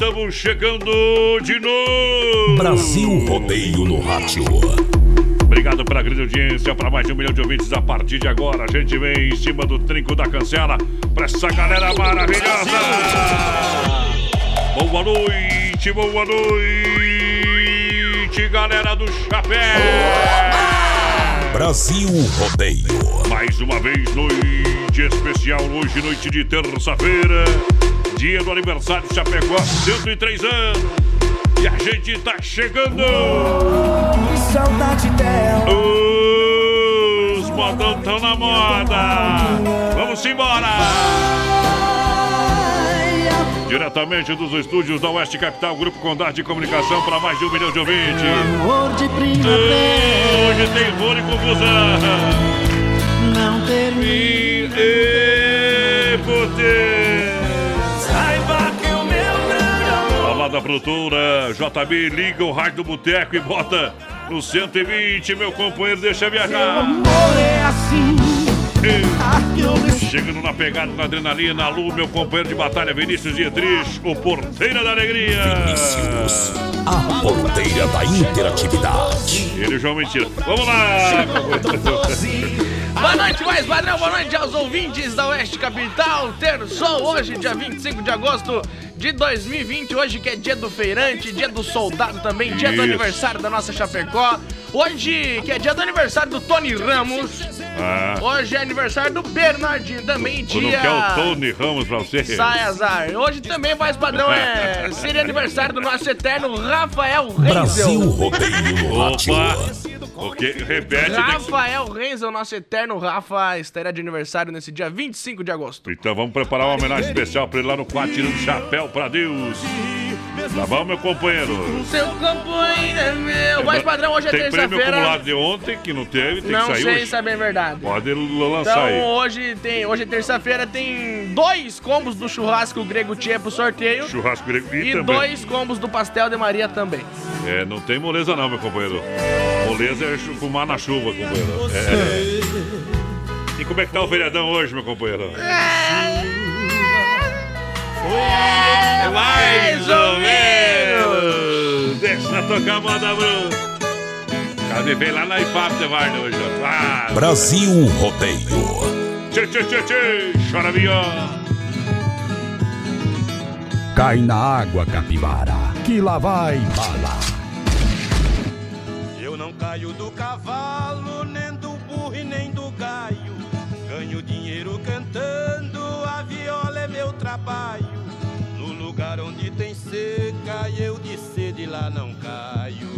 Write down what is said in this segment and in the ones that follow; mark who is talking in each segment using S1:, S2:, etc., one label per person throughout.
S1: Estamos chegando de novo!
S2: Brasil Rodeio no Rádio.
S1: Obrigado pela grande audiência, para mais de um milhão de ouvintes a partir de agora. A gente vem em cima do trinco da cancela para essa galera maravilhosa. Boa noite, boa noite, galera do Chapéu.
S2: Brasil Rodeio.
S1: Mais uma vez, noite especial, hoje, noite de terça-feira, dia do aniversário de Chapecó, 103 anos. E a gente tá chegando!
S3: Saudade dela.
S1: Os modão tão na moda! Vamos embora! Diretamente dos estúdios da Oeste Capital, Grupo Condado de Comunicação para mais de um milhão de ouvintes.
S3: Amor de primavera.
S1: Hoje tem rolo e confusão.
S3: Não termina.
S1: E, e poder. Da produtora JB, liga o rádio do boteco e bota no 120, meu companheiro, deixa
S3: Meu
S1: viajar.
S3: amor é assim. Eu
S1: Chegando na pegada, na adrenalina, alô, meu companheiro de batalha, Vinícius Dietrich, o porteiro da alegria.
S2: Vinícius, a porteira da interatividade.
S1: Ele e João Mentira. Vamos lá!
S4: Boa noite, mais padrão, boa noite aos ouvintes da Oeste Capital. Terçou hoje, dia 25 de agosto de 2020. Hoje que é dia do feirante, dia do soldado também, dia do
S1: Isso.
S4: aniversário da nossa Chapecó. Hoje que é dia do aniversário do Tony Ramos.
S1: Ah,
S4: Hoje é aniversário do Bernardinho também,
S1: tu não
S4: dia.
S1: quer o Tony Ramos pra você?
S4: Sai azar. Hoje também, mais padrão, é. Seria aniversário do nosso eterno Rafael
S2: Brasil
S4: Renzel.
S2: Rodeio.
S1: Opa! O que? Repete, tem que...
S4: Rafael Renzel, nosso eterno Rafa, estará de aniversário nesse dia 25 de agosto.
S1: Então vamos preparar uma homenagem especial pra ele lá no quarto, tirando o chapéu pra Deus. Tá bom, meu companheiro?
S4: Seu companheiro é meu. Mais padrão, hoje é
S1: Tem prêmio
S4: terça-feira.
S1: acumulado de ontem, que não teve, tem
S4: Não
S1: que sair
S4: sei
S1: hoje.
S4: se é bem verdade.
S1: Pode lançar
S4: Então
S1: aí.
S4: hoje tem, hoje é terça-feira, tem dois combos do churrasco grego Tchê pro sorteio.
S1: Churrasco grego e,
S4: E
S1: também.
S4: dois combos do pastel de Maria também.
S1: É, não tem moleza não, meu companheiro. Moleza é fumar na chuva, companheiro. É. E como é que tá o feriadão hoje, meu companheiro? É mais ou menos! Deixa tocar a moda, Bruno! Cadê? Vem lá na IFAP Varda hoje. Ah,
S2: Brasil Rodeio.
S1: Tchê, tchê, tchê, tchê! Chora viola!
S5: Cai na água, capivara, que lá vai bala.
S6: Eu não caio do cavalo, nem do burro e nem do gaio. Ganho dinheiro cantando, a viola é meu trabalho. Seca, eu de sede lá não caio.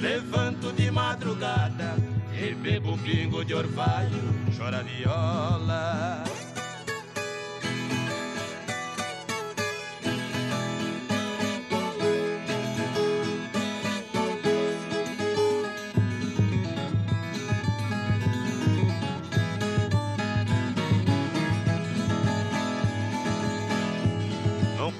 S6: Levanto de madrugada e bebo pingo de orvalho, chora viola.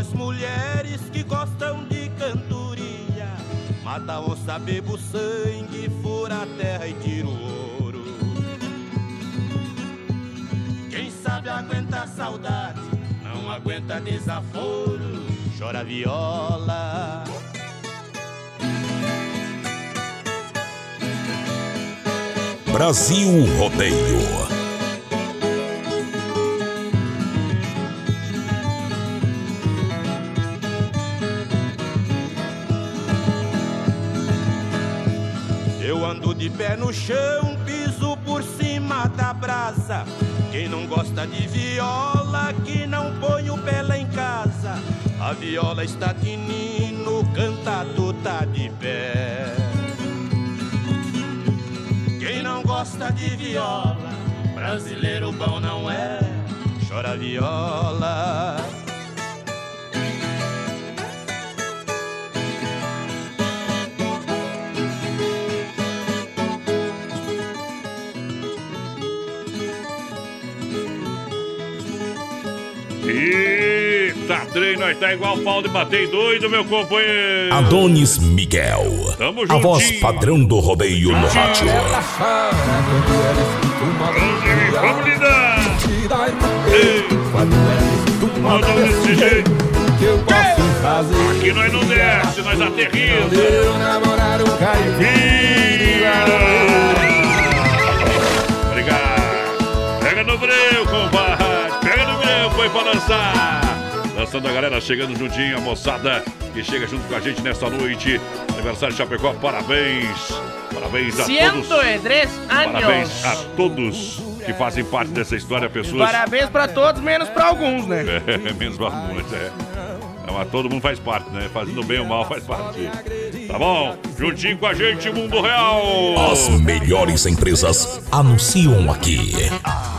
S7: As mulheres que gostam de cantoria. Mata a onça, bebo sangue, fura a terra e tira o ouro. Quem sabe aguenta saudade, não aguenta desaforo. Chora viola.
S8: Brasil Rodeio.
S7: De pé no chão, piso por cima da brasa. Quem não gosta de viola, que não põe o pé lá em casa. A viola está tinindo, cantado tá de pé. Quem não gosta de viola, brasileiro bom não é. Chora viola.
S1: Treino, nós tá igual pau de bater doido, meu companheiro.
S8: Adonis Miguel.
S1: Tamo
S8: A voz
S1: juntinho.
S8: padrão do rodeio no rádio.
S1: Vamos lidar. Ei, Manda desse jeito. Aqui nós não desce, nós aterriza. Obrigado. Pega no breu, compadre. Pega no breu, foi pra dançar. Dançando a galera, chegando juntinho, a moçada que chega junto com a gente nesta noite. Aniversário de Chapecó, parabéns. Parabéns a todos.
S4: 103
S1: Parabéns a
S4: anos.
S1: todos que fazem parte dessa história, pessoas.
S4: Parabéns pra todos, menos pra alguns, né?
S1: É, menos pra muitos, é. Não, mas todo mundo faz parte, né? Fazendo bem ou mal faz parte. Tá bom? Juntinho com a gente, Mundo Real.
S8: As melhores empresas anunciam aqui.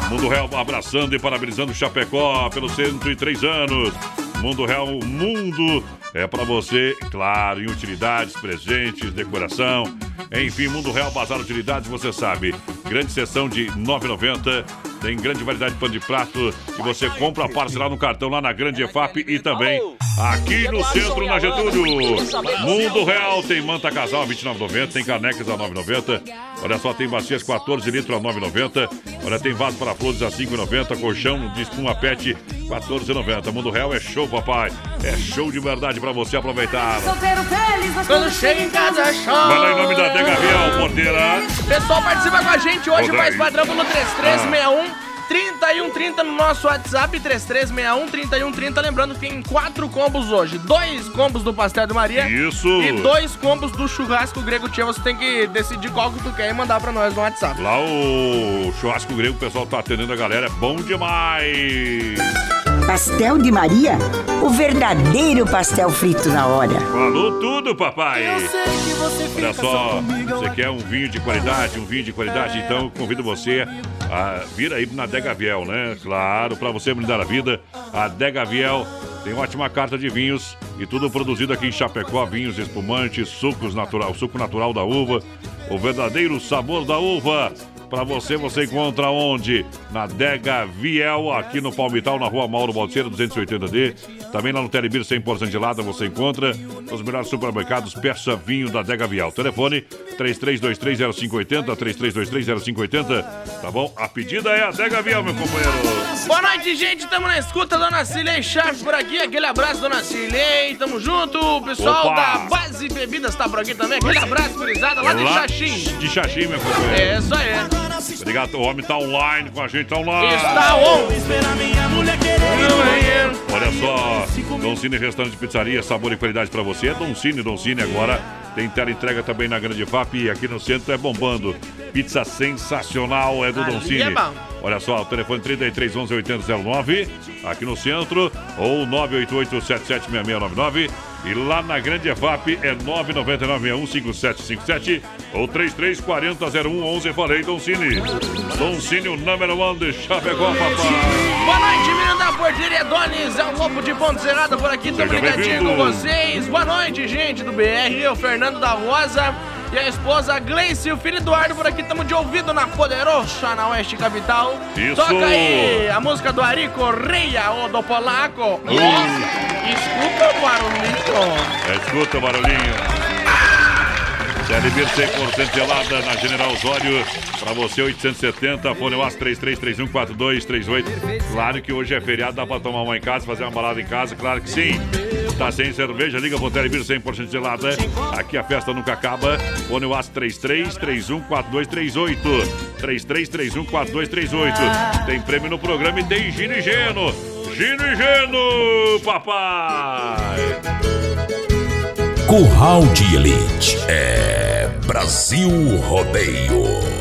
S1: Mundo Real abraçando e parabenizando o Chapecó pelos 103 anos. Mundo Real, o mundo é pra você, claro, em utilidades, presentes, decoração. Enfim, Mundo Real Bazar Utilidades, você sabe. Grande sessão de R$ 9,90. Tem grande variedade de pano de prato que você compra parcelar no cartão lá na Grande EFAP e também aqui no centro, na Getúlio. Mundo Real tem manta casal a R$ 29,90, tem canecas a R$ 9,90. Olha só, tem bacias 14 litros a R$ 9,90. Olha, tem vaso para flores a R$ 5,90. Colchão de espuma pet R$ 14,90. Mundo Real é show, papai. É show de verdade para você aproveitar.
S4: Quando chega em casa, chora.
S1: Vai lá em nome da Dega Real, porteira.
S4: Pessoal, participa com a gente hoje, mais
S1: aí.
S4: padrão no 3361 3130 no nosso WhatsApp, 3361 3130. Lembrando que tem quatro combos hoje: dois combos do pastel de Maria
S1: Isso.
S4: e dois combos do churrasco grego tia. Você tem que decidir qual que tu quer e mandar pra nós no WhatsApp.
S1: Lá o churrasco grego, o pessoal tá atendendo a galera. É bom demais.
S9: Pastel de Maria? O verdadeiro pastel frito na hora.
S1: Falou tudo, papai.
S3: que você
S1: Olha só, você quer um vinho de qualidade, um vinho de qualidade, então convido você a vir aí na Dega Viel, né? Claro, para você brindar a vida, a Dega Viel tem ótima carta de vinhos e tudo produzido aqui em Chapecó, vinhos espumantes, sucos natural, suco natural da uva, o verdadeiro sabor da uva. Para você, você encontra onde? Na Dega Viel, aqui no Palmital, na rua Mauro Balseira, 280D. Também lá no Telebir 100% gelada você encontra. Nos melhores supermercados, peça vinho da Dega Viel. Telefone 33230580, 33230580. Tá bom? A pedida é a Dega Viel, meu companheiro.
S4: Boa noite, gente. Tamo na escuta, dona Cilei Chaves por aqui. Aquele abraço, dona Cilei. Tamo junto. O pessoal
S1: Opa.
S4: da Base Bebidas tá por aqui também. Aquele abraço, gurizada, lá de
S1: Lá
S4: Xaxim.
S1: De Xaxim, meu companheiro.
S4: É, isso aí.
S1: Obrigado, o homem tá online com a gente, tá online.
S4: Está on.
S1: Olha só, Dom Cine Restaurante de Pizzaria, sabor e qualidade pra você. É Dom Cine, Dom Cine agora tem tela entrega também na Grande FAP e aqui no centro é bombando. Pizza sensacional é do
S4: Ali
S1: Cine.
S4: é bom.
S1: Olha só, o telefone 33 11 8009 aqui no centro ou 988 776699 e lá na Grande EFAP é 999615757 ou 33400111. Falei, Dom Cine. Dom Cine, o número one de Chapecó, papai.
S4: Boa noite, menino da porteria Donis, é o Lobo de Ponte Serrada por aqui, tamo ligadinho com vocês. Boa noite, gente do BR, o Fernando da Rosa e a esposa Gleice e o filho Eduardo por aqui, tamo de ouvido na Poderosa, na Oeste Capital.
S1: Isso.
S4: Toca aí a música do Ari Correia, o do Polaco. Escuta o barulhinho.
S1: Escuta o barulhinho. CLB 100% gelada na General Osório. Pra você, 870, fone UAS 33314238. Claro que hoje é feriado, dá pra tomar uma em casa, fazer uma balada em casa, claro que sim. Tá sem cerveja, liga pro Telebir 100% gelada. Aqui a festa nunca acaba. Fone UAS 33314238. 33314238. Tem prêmio no programa e tem Gino e Geno. Gino e Geno, papai!
S2: Curral de Elite. É Brasil Rodeio.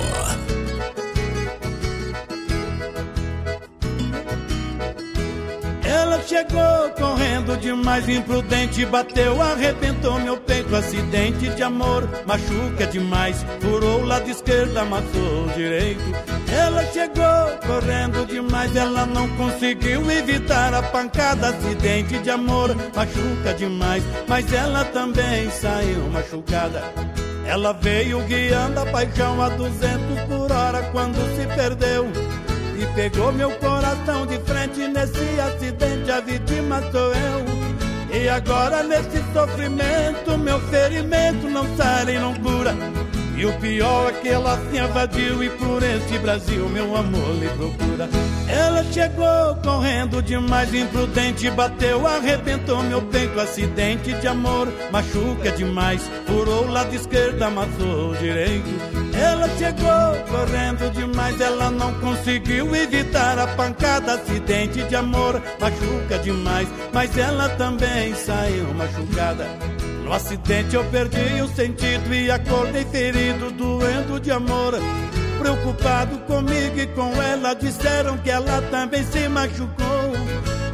S6: Chegou correndo demais, imprudente, bateu, arrebentou meu peito, acidente de amor, machuca demais, furou o lado esquerdo, amassou o direito. Ela chegou correndo demais, ela não conseguiu evitar a pancada, acidente de amor, machuca demais, mas ela também saiu machucada. Ela veio guiando a paixão a 200 por hora quando se perdeu. E pegou meu coração de frente nesse acidente, a vítima sou eu. E agora nesse sofrimento, meu ferimento não sai e não cura. E o pior é que ela se invadiu e por esse Brasil meu amor lhe procura. Ela chegou correndo demais, imprudente, bateu, arrebentou meu peito, acidente de amor, machuca demais, furou o lado esquerdo, amassou o direito. Ela chegou correndo demais, ela não conseguiu evitar a pancada, acidente de amor, machuca demais, mas ela também saiu machucada. No acidente eu perdi o sentido e acordei ferido, doendo de amor. Preocupado comigo e com ela, disseram que ela também se machucou.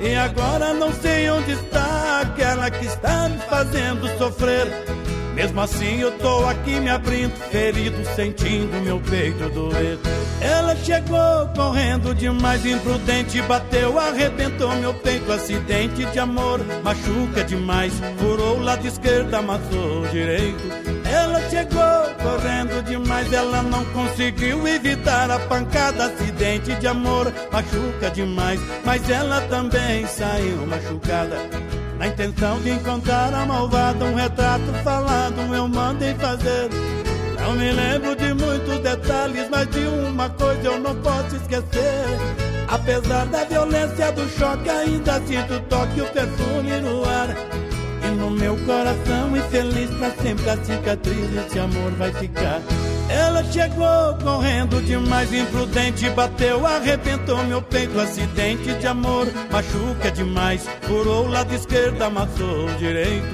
S6: E agora não sei onde está aquela que está me fazendo sofrer. Mesmo assim eu tô aqui me abrindo, ferido, sentindo meu peito doer. Ela chegou correndo demais, imprudente, bateu, arrebentou meu peito, acidente de amor, machuca demais, furou o lado esquerdo, amassou o direito. Ela chegou correndo demais, ela não conseguiu evitar a pancada, acidente de amor, machuca demais, mas ela também saiu machucada. Na intenção de encontrar a malvada, um retrato falado eu mandei fazer. Não me lembro de muitos detalhes, mas de uma coisa eu não posso esquecer. Apesar da violência do choque, ainda sinto o toque, o perfume no ar. E no meu coração infeliz pra sempre a cicatriz desse amor vai ficar. Ela chegou correndo demais, imprudente, bateu, arrebentou meu peito, acidente de amor, machuca demais, furou o lado esquerdo, amassou o direito.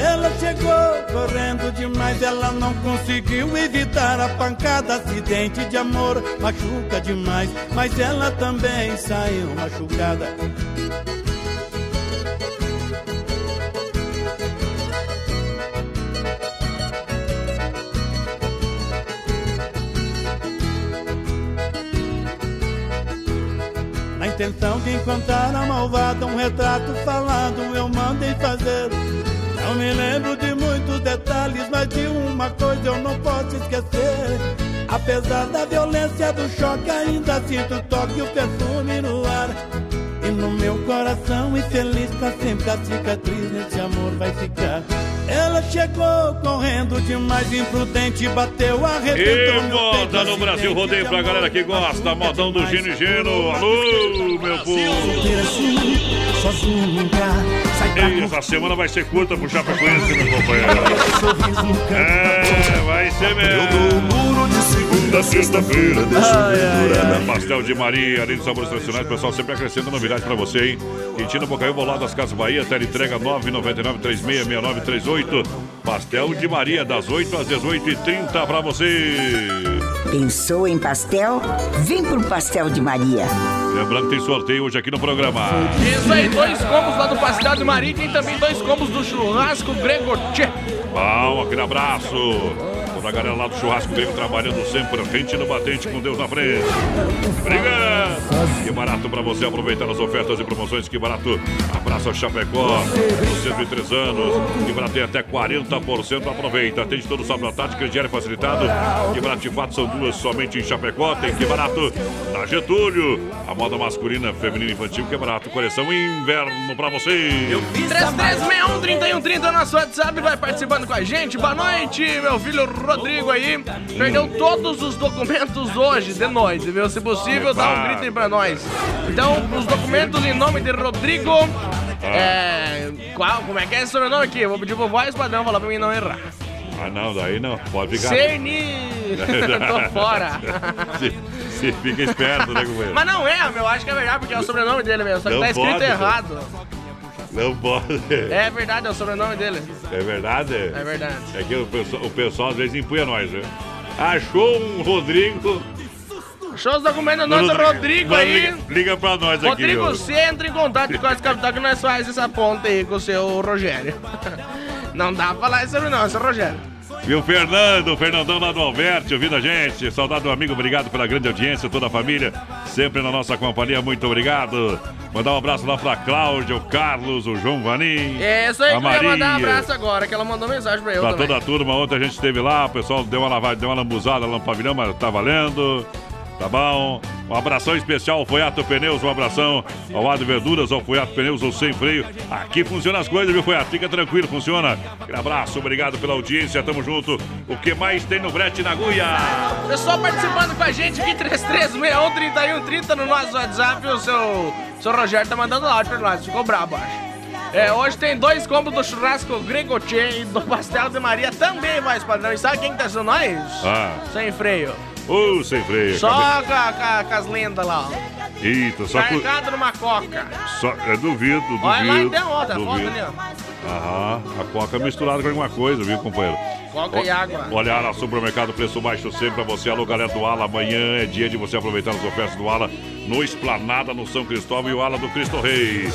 S6: Ela chegou correndo demais, ela não conseguiu evitar a pancada, acidente de amor, machuca demais, mas ela também saiu machucada. Intenção de encontrar a malvada, um retrato falado eu mandei fazer. Não me lembro de muitos detalhes, mas de uma coisa eu não posso esquecer. Apesar da violência do choque, ainda sinto o toque e o perfume no ar. E no meu coração infeliz pra sempre a cicatriz nesse amor vai ficar. Ela chegou correndo demais, imprudente, bateu, arrebentou
S1: E moda no Brasil Rodeio pra galera que gosta, modão do Gino e Gino. Alô, meu povo. Ei, essa semana vai ser curta pro Chapecoense, meu companheiro. É, vai ser mesmo.
S10: Da sexta-feira, deixa eu ver
S1: Pastel de Maria, além de sabores tradicionais, o pessoal sempre acrescenta novidade pra você, hein? Quintino Bocaiu, Bolado das Casas Bahia, tela entrega 999-366938. Pastel de Maria, das 8 às 18h30 pra você.
S9: Pensou em pastel? Vem pro Pastel de Maria.
S1: Lembrando que tem sorteio hoje aqui no programa.
S4: Isso aí, dois combos lá do Pastel de Maria e tem também dois combos do churrasco Grego Tchê.
S1: Bom, aquele abraço. Galera lá do churrasco grego trabalhando sempre frente no batente com Deus na frente. Obrigado. Que barato pra você aproveitar as ofertas e promoções. Que barato. Abraça Chapecó. Nos 103 anos. Que barato tem até 40%. Aproveita. Tem de todo sábado à tarde. Crediário facilitado. Que barato de fato são duas somente em Chapecó. Tem que barato na Getúlio. A moda masculina, feminina e infantil. Que barato. Coleção inverno pra você.
S4: 3361-3130 nosso WhatsApp vai participando com a gente. Boa noite, meu filho Rodrigo aí. Perdeu todos os documentos hoje, de noite, viu? Se possível, dá um grito aí pra nós. Então, os documentos em nome de Rodrigo. É. Qual? Como é que é esse sobrenome aqui? Eu vou pedir pro voz padrão falar pra mim não errar.
S1: Ah, não, daí não. Pode ficar.
S4: Cerni! Tô fora.
S1: Se, se fica esperto, né, companheiro?
S4: Mas não é, meu, acho que é verdade, porque é o sobrenome dele mesmo. Só que
S1: Não
S4: tá escrito
S1: pode,
S4: errado.
S1: Não pode.
S4: É verdade, é o sobrenome dele.
S1: É verdade?
S4: É verdade.
S1: É que o pessoal, o pessoal às vezes empunha nós, né? Achou um Rodrigo.
S4: Show os documentos do nosso Rodrigo
S1: Mas
S4: aí.
S1: Liga, liga pra nós aqui.
S4: Rodrigo, você entra em contato com esse capital que nós faz essa ponta aí com o seu Rogério. Não dá pra falar isso sobre é o Rogério.
S1: E o Fernando, o Fernandão lá do Alberti, ouvindo a gente. Saudade do amigo, obrigado pela grande audiência, toda a família, sempre na nossa companhia, muito obrigado. Mandar um abraço lá pra Cláudia, o Carlos, o João Vanim.
S4: É isso aí
S1: a
S4: que eu ia mandar um
S1: Maria.
S4: abraço agora, que ela mandou mensagem pra eu
S1: Pra
S4: também.
S1: toda a turma, ontem a gente esteve lá, o pessoal deu uma lavada, deu uma lambuzada lá no pavilhão, mas tá valendo. Tá bom? Um abração especial ao Foiato Pneus, um abração ao Ado Verduras, ao Foiato Pneus, ou sem freio. Aqui funciona as coisas, viu, Foiato? Fica tranquilo, funciona. Aquele abraço, obrigado pela audiência, tamo junto. O que mais tem no Brete na Guia?
S4: Pessoal participando com a gente aqui, 3361-3130 no nosso WhatsApp. O seu, seu Rogério tá mandando áudio pra nós, ficou brabo, acho. É, hoje tem dois combos do churrasco Gregotier e do pastel de Maria também, mais padrão. E sabe quem que tá sendo nós?
S1: Ah,
S4: Sem freio.
S1: Ô, sem freio.
S4: Só com, a- com a- com as lendas lá.
S1: Eita, só, cu-
S4: Carregado numa coca.
S1: só é duvido, duvido.
S4: Olha lá, então, ó, foto ali, ó.
S1: Aham, a coca misturada com alguma coisa, viu, companheiro?
S4: Coca e água.
S1: Olha, Ala Supermercado, preço baixo sempre pra você. Alô, galera do Ala, amanhã é dia de você aproveitar as ofertas do Ala no Esplanada, no São Cristóvão e o Ala do Cristo Rei.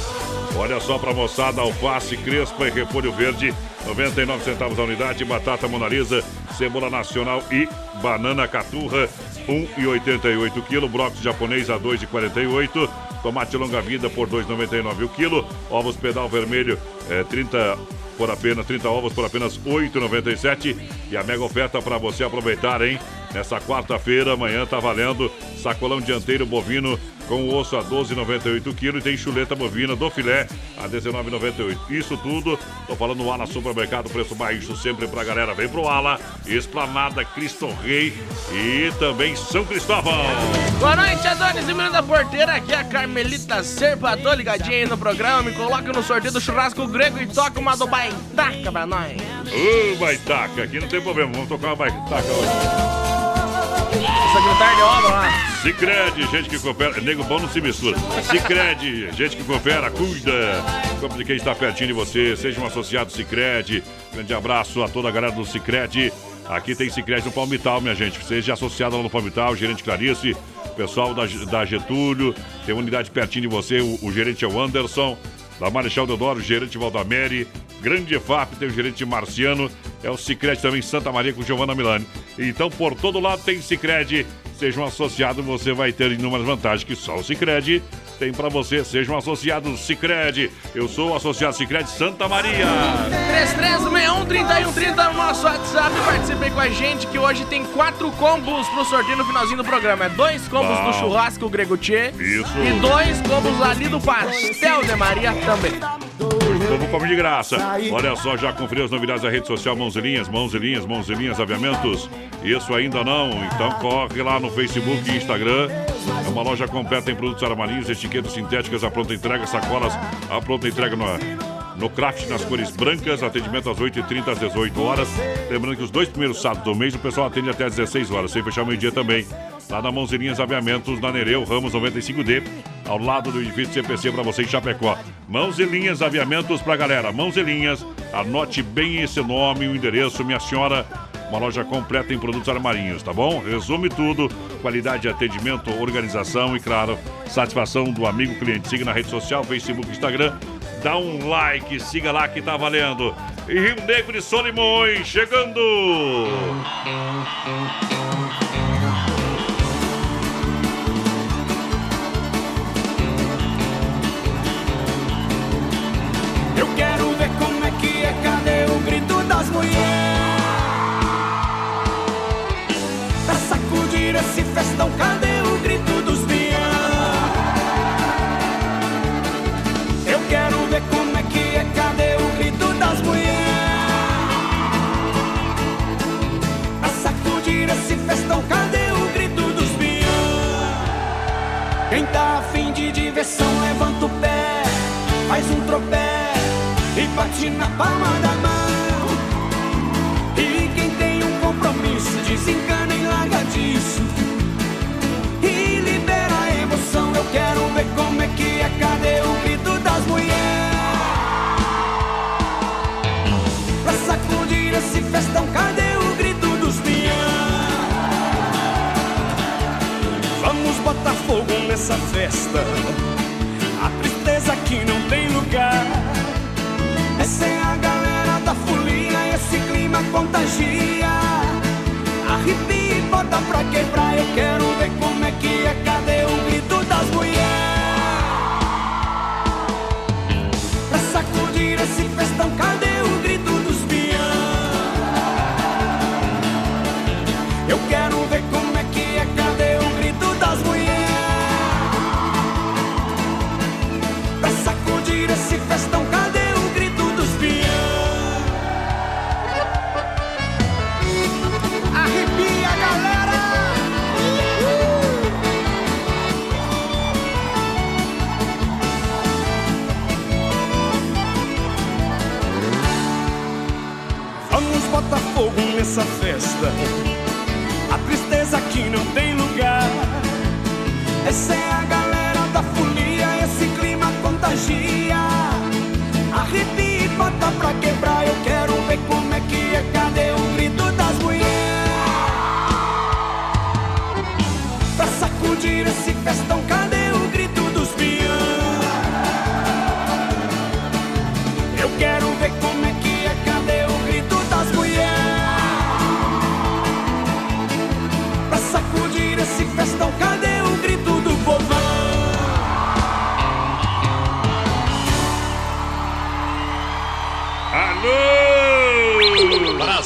S1: Olha só pra moçada, alface crespa e repolho verde, 99 centavos a unidade, batata monalisa, cebola nacional e banana caturra, 1,88 kg, brócolis japonês a 2,48 tomate longa vida por 2,99 o quilo, ovos pedal vermelho, é, 30 por apenas 30 ovos por apenas 8,97 e a mega oferta para você aproveitar, hein? Nessa quarta-feira, amanhã tá valendo sacolão dianteiro bovino com osso a 12,98 kg e tem chuleta bovina do filé a 19,98. Isso tudo, tô falando Ala Supermercado, preço baixo sempre pra galera. Vem pro Ala, Esplanada, Cristo Rei e também São Cristóvão.
S4: Boa noite, Adonis e menino da porteira. Aqui é a Carmelita Serpa. Tô ligadinha aí no programa. Me coloca no sorteio do churrasco grego e toca uma do baitaca pra nós.
S1: Ô, baitaca, aqui não tem problema, vamos tocar uma baitaca hoje.
S4: Secretário de obra lá.
S1: Cicred, gente que coopera. Nego bom não se mistura. Cicred, gente que coopera, cuida. Como de quem está pertinho de você, seja um associado Cicred. Grande abraço a toda a galera do Cicred. Aqui tem Cicred no Palmital, minha gente. Seja associado lá no Palmital, gerente Clarice, pessoal da, da Getúlio, tem uma unidade pertinho de você, o, o gerente é o Anderson. Da Marechal Deodoro, gerente Valdamere. Grande EFAP, tem o gerente Marciano. É o Cicred também Santa Maria com Giovanna Milani. Então, por todo lado tem Cicred. Seja um associado, você vai ter inúmeras vantagens que só o Cicred tem para você. Seja um associado Cicred. Eu sou o associado Cicred Santa Maria.
S4: 3361-3130 no nosso WhatsApp. Participe com a gente que hoje tem quatro combos pro sorteio no finalzinho do programa. É dois combos
S1: Bom.
S4: do churrasco Grego Tchê
S1: Isso.
S4: e dois combos ali do pastel de Maria também.
S1: Povo come de graça. Olha só, já conferiu as novidades da rede social Mãozelinhas, Mãozelinhas, Mãozelinhas Aviamentos? Isso ainda não? Então corre lá no Facebook e Instagram. É uma loja completa em produtos armarinhos, etiquetas sintéticas, a pronta entrega, sacolas, a pronta entrega no, no craft nas cores brancas, atendimento às 8h30 às 18 horas. Lembrando que os dois primeiros sábados do mês o pessoal atende até às 16 horas, sem fechar o meio-dia também. Lá na Mãozinhas Aviamentos, na Nereu, Ramos 95D, ao lado do edifício CPC para você em Chapecó. Mãos linhas aviamentos pra galera. Mãos linhas, anote bem esse nome, o endereço, minha senhora. Uma loja completa em produtos armarinhos, tá bom? Resume tudo: qualidade de atendimento, organização e, claro, satisfação do amigo cliente. Siga na rede social, Facebook, Instagram. Dá um like, siga lá que tá valendo. E Rio Negro de Solimões chegando!
S3: Eu quero ver como é que é, cadê o grito das mulheres? Pra sacudir esse festão, cadê o grito dos peão? Eu quero ver como é que é, cadê o grito das mulheres? Pra sacudir esse festão, cadê o grito dos peão? Quem tá afim de diversão, levanta o pé, faz um tropé bate na palma da mão. E quem tem um compromisso, desencana e larga disso. E libera a emoção. Eu quero ver como é que é. Cadê o grito das mulheres? Pra sacudir esse festão, cadê o grito dos peão? Vamos botar fogo nessa festa. A tristeza aqui não tem lugar. Essa folia, esse clima contagia. Arrepia e bota pra quebrar, eu quero ver como é que é. Cadê o grito das mulheres? Pra sacudir esse Botar fogo nessa festa. A tristeza aqui não tem lugar. Essa é a galera da folia, esse clima contagia. Arrepia e bota pra quebrar, eu quero ver como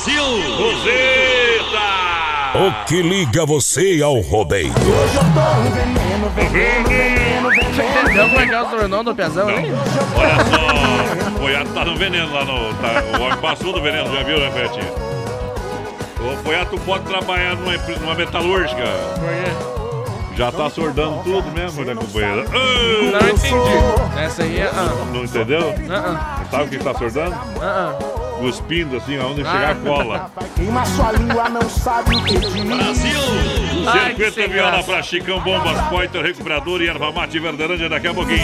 S2: Brasil!
S1: Roseta!
S2: O que liga você ao rodeio?
S4: Você entendeu como é que é o tornão do Pezão, hein?
S1: Olha só, o Foiato tá no veneno lá no. Tá, o homem passou do veneno, já viu, né, Betinho? O Foiato pode trabalhar numa, numa metalúrgica. Já tá sordando tudo mesmo, né, companheiro? Ah!
S4: Não entendi. Essa aí é. Ah,
S1: Não entendeu?
S4: ah,
S1: Sabe o que tá sordando?
S4: ah, ah.
S1: Cuspindo assim, aonde chegar a cola.
S3: Queima sua língua, não sabe o que diz.
S4: Que
S1: Circuito
S4: sem
S1: viola
S4: graça.
S1: pra Chicão, Bombas, Poiter, Recuperador e Erva Mate Verdelândia daqui a pouquinho.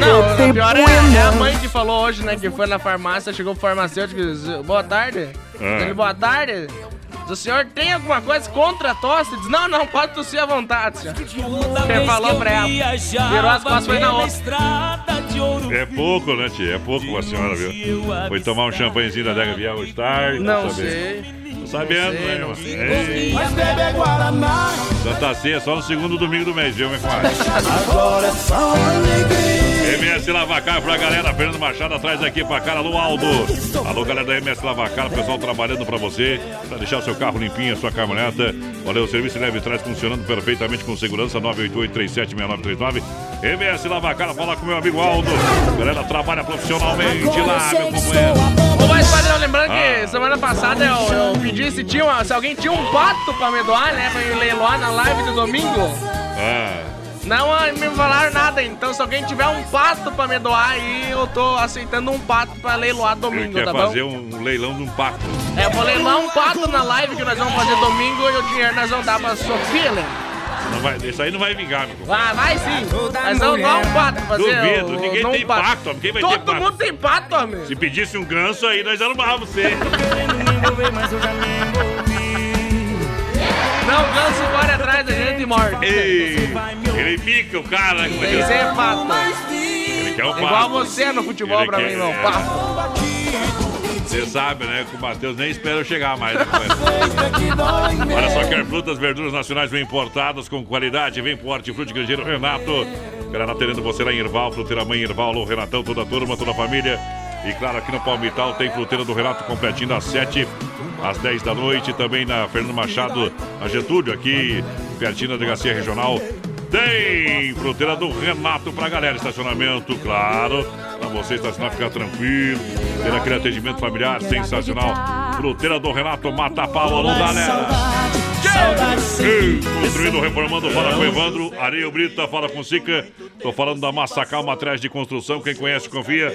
S3: Não
S4: o pior é, é a mãe que falou hoje, né? Que foi na farmácia, chegou o farmacêutico e disse, boa tarde.
S1: Ah.
S4: Ele, boa tarde. O senhor tem alguma coisa contra a tosse? Ele Diz, não, não, pode tossir à vontade, senhor. Ele falou pra ela. Virou as costas, foi na outra.
S1: É pouco, né, tia? É pouco a senhora, viu? Foi tomar um champanhezinho da Dega Biel hoje tarde.
S4: Não
S1: tá
S4: sei.
S1: Tô sabendo,
S4: sei,
S1: né, irmão?
S4: sei,
S1: É.
S3: Mas bebe é Guaraná,
S1: Santa Ceia só no segundo domingo do mês, viu, minha comadre?
S3: agora é só alegria.
S1: MS Lavacar pra galera. Fernando Machado atrás aqui pra cara. Alô, Aldo. Alô, galera da MS Lavacar. Pessoal trabalhando pra você. Pra deixar o seu carro limpinho, a sua caminhoneta. Olha, o serviço leve e trás funcionando perfeitamente com segurança. 988-376939. MS Lavacar. Fala com meu amigo Aldo. Galera trabalha profissionalmente lá, meu companheiro.
S4: Ô, mas, padrão, lembrando
S1: Ah.
S4: que semana passada eu, eu pedi se, tinha se alguém tinha um pato pra me doar, né? Pra me leiloar na live do domingo.
S1: Ah,
S4: Não ah, me falaram nada, então se alguém tiver um pato pra me doar aí, eu tô aceitando um pato pra leiloar
S1: ele
S4: domingo,
S1: quer
S4: tá
S1: fazer
S4: bom?
S1: um leilão de um pato.
S4: É, eu vou leiloar um pato na live que nós vamos fazer domingo e o dinheiro nós vamos dar pra Sofia, né?
S1: Não vai, isso aí não vai vingar, meu compadre.
S4: Vai, vai sim. Nós vamos dar um pato pra fazer.
S1: Duvido,
S4: o-
S1: ninguém
S4: não
S1: tem
S4: pato.
S1: pato, homem. Quem vai
S4: Todo
S1: ter pato?
S4: mundo tem pato, amigo.
S1: Se pedisse um ganso aí, nós arrumávamos você.
S4: Não, o ganso corre atrás da gente e morre.
S1: Ei, ele pica o cara. né?
S4: Esse é pato.
S1: Ele quer o pato.
S4: Igual você no futebol
S1: Ele
S4: pra
S1: quer-
S4: mim, não.
S1: é. Você sabe, né? Que o Matheus nem espera eu chegar mais. Né, companheiro? Olha só, quer frutas, verduras nacionais bem importadas, com qualidade, vem pro Hortifruti Grangeiro Renato. Galera, atendendo você lá em Irval, Fruteira Mãe Irval, alô Renatão, toda a turma, toda a família. E claro, aqui no Palmital tem Fruteira do Renato completinho das 7 às 10 da noite. Também na Fernando Machado, na Getúlio, aqui pertinho da Delegacia Regional. Tem fruteira do Renato pra galera. Estacionamento, claro. Pra você estacionar, ficar tranquilo. Ter aquele atendimento familiar sensacional. Fruteira do Renato, mata pau, alô, galera. Ei, Construindo, reformando, fala com o Evandro. Areia Brita, fala com Sica. Tô falando da Massacal Materiais de Construção. Quem conhece, confia.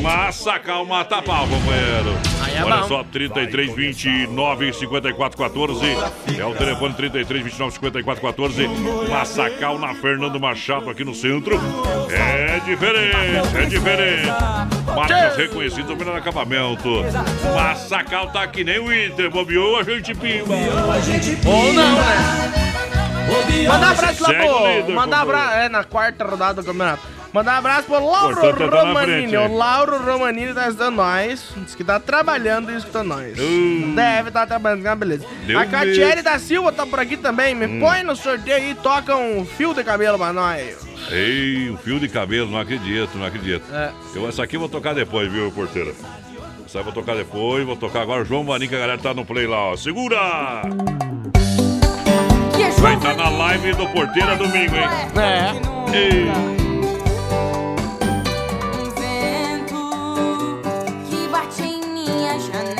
S1: Massacal Mata Pau, companheiro.
S4: é
S1: Olha só, 33 29 54 14. É o telefone 33 29 54 14. Massacal na Fernando Machado, aqui no centro. É diferente, é diferente. Marcas reconhecidas, o melhor acabamento. Massacal tá que nem o Inter. Bobeou, a gente pimba.
S4: Ou não, né? Mandar abraço lá. Mandar
S1: companheiro.
S4: abraço. É, na quarta rodada do campeonato. Mandar abraço pro Lauro
S1: Importante é tá na
S4: Romanini.
S1: frente,
S4: o? Lauro Romanini tá escutando nós. Diz que tá trabalhando e escutando nós. Deve estar trabalhando, ah, beleza.
S1: Deu
S4: a Catiele da Silva tá por aqui também. Me
S1: Hum.
S4: põe no sorteio aí e toca um fio de cabelo pra nós.
S1: Ei, um fio de cabelo, não acredito, não acredito.
S4: É.
S1: Eu, essa aqui eu vou tocar depois, viu, porteira? Essa eu vou tocar depois, vou tocar agora. João que a galera tá no play lá, ó. Segura! Vai estar na live do Porteira domingo, hein?
S4: É.
S1: Ei.
S11: que bate em minha janela.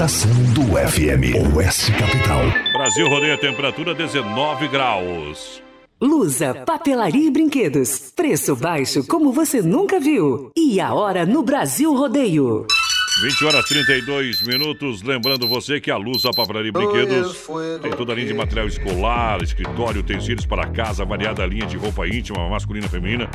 S12: Estação do FM, Oeste Capital.
S1: Brasil rodeia a temperatura 19 graus.
S13: Lusa, papelaria e brinquedos. Preço baixo como você nunca viu. E a hora no Brasil Rodeio.
S1: 20 horas 32 minutos. Lembrando você que a Luz, a Papelaria e Brinquedos tem toda a linha de material escolar, escritório, utensílios para casa, variada linha de roupa íntima, masculina e feminina,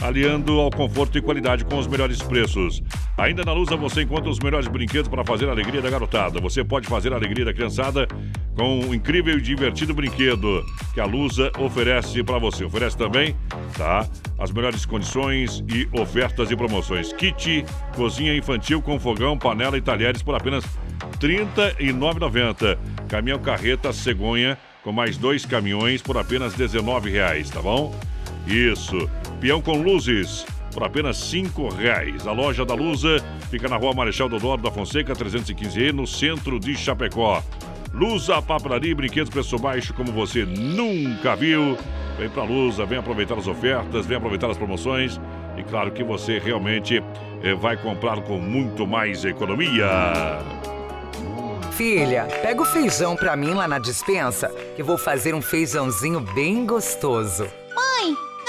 S1: aliando ao conforto e qualidade com os melhores preços. Ainda na Lusa você encontra os melhores brinquedos para fazer a alegria da garotada. Você pode fazer a alegria da criançada com um incrível e divertido brinquedo que a Lusa oferece para você. Oferece também, tá? As melhores condições e ofertas e promoções. Kit cozinha infantil com fogão, panela e talheres por apenas R$ 39,90. Caminhão carreta cegonha com mais dois caminhões por apenas R$ 19,00, tá bom? Isso. Peão com luzes por apenas cinco reais. A loja da Lusa fica na rua Marechal Dodoro da Fonseca, 315E, no centro de Chapecó. Lusa, papelaria e brinquedos preço baixo como você nunca viu. Vem pra Lusa, vem aproveitar as ofertas, vem aproveitar as promoções. E claro que você realmente eh, vai comprar com muito mais economia.
S14: Filha, pega o feijão pra mim lá na dispensa, que vou fazer um feijãozinho bem gostoso.
S15: Mãe,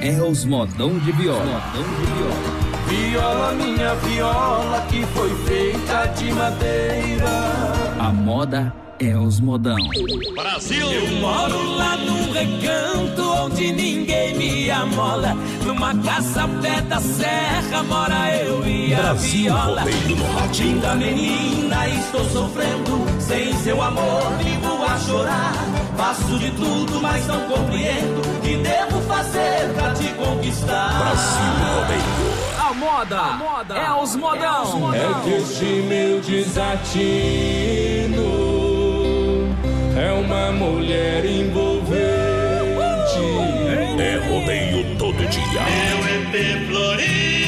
S16: é os modão de viola.
S3: Viola, minha viola, que foi feita de madeira.
S16: A moda é os modão.
S3: Brasil! Eu moro lá num recanto onde ninguém me amola. Numa casa ao pé da serra mora eu e a
S12: Brasil
S3: viola.
S12: no rádio.
S3: Linda menina, estou sofrendo. Sem seu amor, vivo a chorar. Faço de tudo, mas não compreendo. O que devo fazer pra te conquistar?
S12: Brasil Rodeio.
S17: A moda, é os modão.
S3: É que este meu desatino é uma mulher envolvente.
S12: É rodeio todo dia.
S3: Meu EP Florida,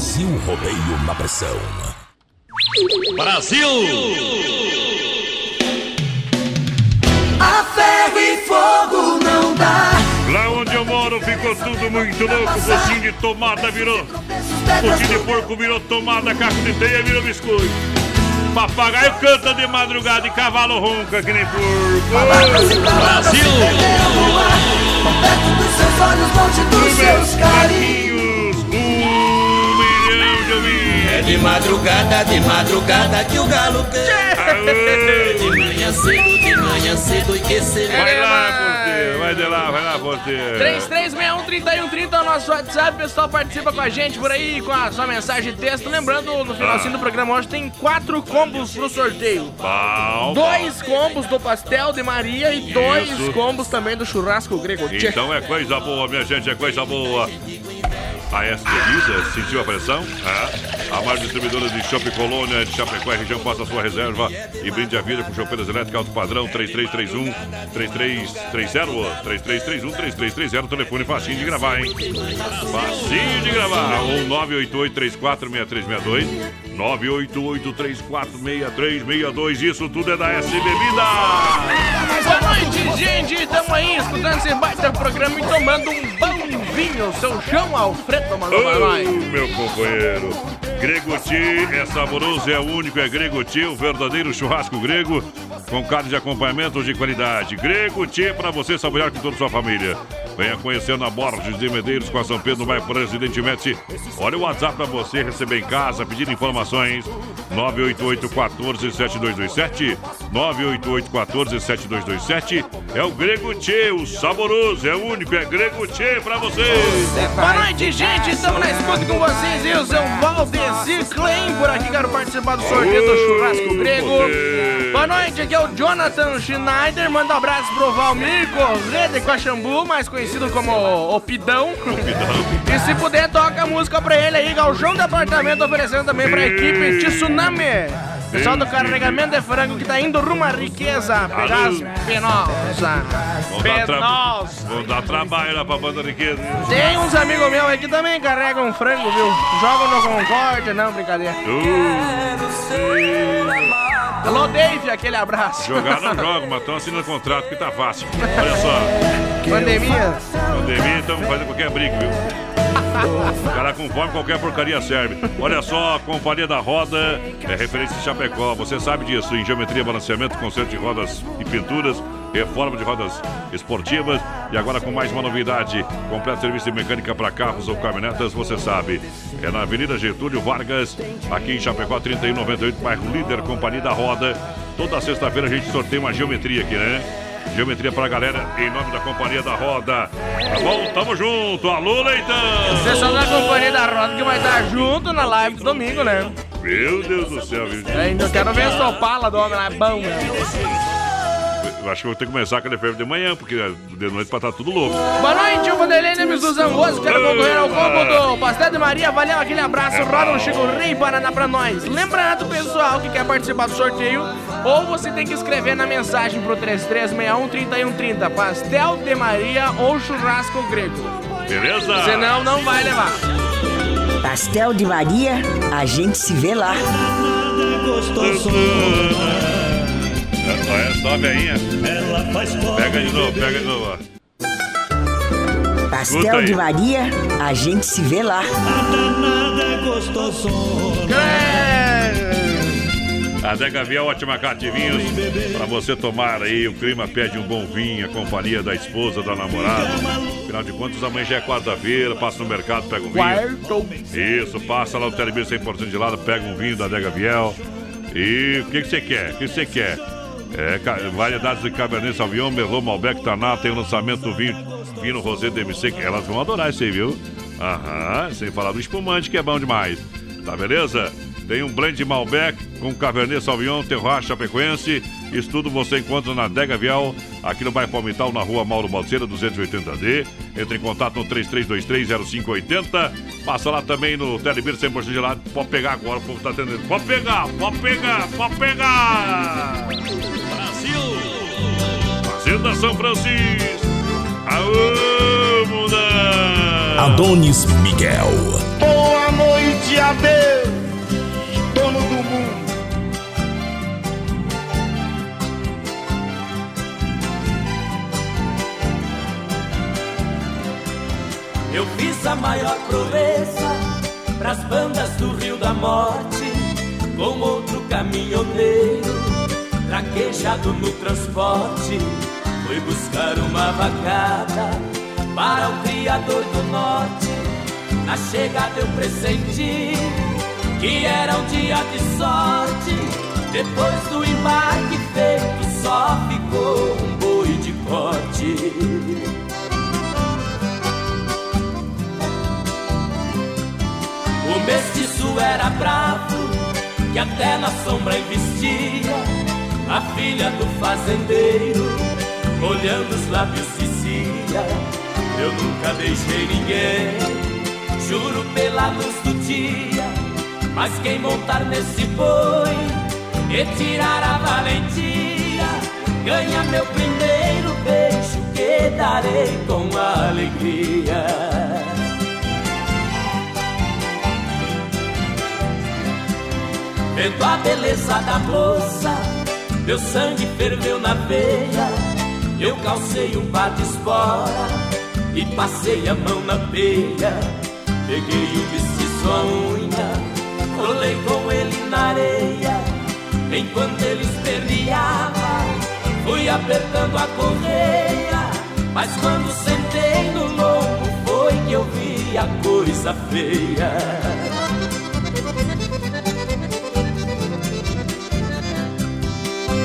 S12: Brasil Rodeio na pressão.
S1: Brasil!
S3: A ferro e fogo não dá.
S1: Lá onde eu moro ficou tudo muito louco. Focinho de tomada virou. Focinho de porco virou tomada, caco de teia virou biscoito. Papagaio canta de madrugada e cavalo ronca que nem porco. Brasil!
S3: Perto dos seus olhos, longe dos seus carinhos. É de madrugada, de madrugada que o galo canta. De manhã cedo, de manhã cedo e que se
S1: Vai lá, porteiro. Vai de lá, vai lá, porteiro.
S4: 3361-3130 é o nosso WhatsApp. O pessoal participa com a gente por aí com a sua mensagem de texto. Lembrando, no finalzinho do programa hoje tem quatro combos pro sorteio.
S1: Bom,
S4: Dois combos do pastel de Maria e dois
S1: Isso.
S4: combos também do churrasco grego.
S1: Então é coisa boa, minha gente, é coisa boa. A S sentiu a pressão? É. A maior distribuidora de Shopping Colônia de Chapecó e região a sua reserva e brinde a vida com chopeiras elétricas alto padrão 3331 3330 3331 3330 telefone facinho de gravar, hein? Facinho de gravar. Ou 988 346362 988 346362 Isso tudo é da S Bebida.
S4: Boa noite, gente! Tamo aí escutando esse baita programa e tomando um bom vinho. Seu João Alfredo nós.
S1: meu companheiro. Gregoti é saboroso, é único, é Gregoti, o verdadeiro churrasco grego com carne de acompanhamento de qualidade. Gregoti para você saborear com toda a sua família. Venha conhecer na Borges de Medeiros com a São Pedro, vai Presidente Médici. Olha o WhatsApp para você receber em casa, pedir informações. 988 14 7227 988 14 7227 É o Grego Tchê, o saboroso, é único, é Grego Tchê pra vocês.
S4: Boa noite, gente. Estamos na escuta com vocês. Eu sou o Valdeci Klein. Por aqui quero participar do sorteio do churrasco grego. Boa noite, aqui é o Jonathan Schneider. Manda um abraço pro Valmir Corrêa de Coxambu, mais conhecido como o Pidão. E se puder, toca a música pra ele aí. Galchão de apartamento oferecendo também pra equipe Tsunami. Pessoal do carregamento de frango que tá indo rumo à riqueza. Pegar as penosas.
S1: Vão dar, tra...
S4: Penosa.
S1: Vão dar trabalho lá pra banda riqueza.
S4: Tem uns amigos meus aí que também carregam frango, viu? Jogam no Concorde, não, brincadeira. Alô, Dave, aquele abraço.
S1: Jogar não jogo, mas estão assinando contrato que tá fácil. Olha só.
S4: Pandemia.
S1: Pandemia, estamos fazendo qualquer briga, viu? O cara com fome, qualquer porcaria serve. Olha só, a Companhia da Roda é referência em Chapecó. Você sabe disso, em geometria, balanceamento, conserto de rodas e pinturas, reforma de rodas esportivas. E agora com mais uma novidade: completo serviço de mecânica para carros ou caminhonetas, você sabe. É na Avenida Getúlio Vargas, aqui em Chapecó, 3198, bairro Líder, Companhia da Roda. Toda sexta-feira a gente sorteia uma geometria aqui, né? Geometria pra galera, em nome da Companhia da Roda. Tá bom? Tamo junto. Alô, Leitão!
S4: Pessoal da Companhia da Roda que vai estar junto na live do domingo, né?
S1: Meu Deus do céu, viu?
S4: Ainda quero ver essa opala do homem lá, é bom, né?
S1: Eu acho que eu vou ter que começar aquele fervo de manhã, porque de noite pra estar tudo louco.
S4: Boa noite, o Vanderlei Nemes dos Angosos. Quero concorrer ao combo do Pastel de Maria. Valeu, aquele abraço. Roda um Chico Rei Paraná pra nós. Lembrando, pessoal, que quer participar do sorteio, ou você tem que escrever na mensagem pro 3361-3130. Pastel de Maria ou churrasco grego.
S1: Beleza?
S4: Senão, não vai levar.
S9: Pastel de Maria, a gente se vê lá.
S1: Olha só, veinha. Pega de novo, pega de novo. ó.
S9: Pastel de Maria, a gente se vê lá.
S1: A Dega Viel, ótima carta de vinhos pra você tomar aí. O clima pede um bom vinho, a companhia da esposa, da namorada. Afinal de contas, amanhã já é quarta-feira, passa no mercado, pega um vinho. Isso, passa lá no Telebir 100% de lado, pega um vinho da Dega Viel. E o que que você quer? O que você quer? É, variedades de Cabernet Sauvignon, Merlot, Malbec, Taná, tem o lançamento do vinho Vinho Rosé DMC, que elas vão adorar isso aí, viu? Aham, sem falar do espumante, que é bom demais. Tá beleza? Tem um blend Malbec com Cabernet Sauvignon, Terroir Chapecoense. Isso tudo você encontra na Dega Vial, aqui no bairro Palmital, na rua Mauro Balseira, 280D. Entre em contato no 33230580. Passa lá também no Telebir 100% de lado. Pode pegar agora, o povo tá atendendo. Pode pegar, pode pegar, pode pegar! Brasil! Fazenda São Francisco! Aô, muda!
S2: Adonis Miguel.
S3: Boa noite a
S18: Eu fiz a maior proeza pras bandas do Rio da Morte, com outro caminhoneiro, traquejado no transporte. Fui buscar uma vacada para o Criador do Norte. Na chegada eu pressenti que era um dia de sorte. Depois do embarque feito, só ficou um boi de corte. Mestiço era bravo, que até na sombra investia. A filha do fazendeiro, olhando os lábios dizia: Eu nunca deixei ninguém, juro pela luz do dia. Mas quem montar nesse boi e tirar a valentia, ganha meu primeiro beijo que darei com alegria. Vendo a beleza da moça, meu sangue ferveu na veia. Eu calcei um par de espora e passei a mão na peia. Peguei o mestiço à unha, rolei com ele na areia. Enquanto ele esperneava, fui apertando a correia. Mas quando sentei no lombo, foi que eu vi a coisa feia.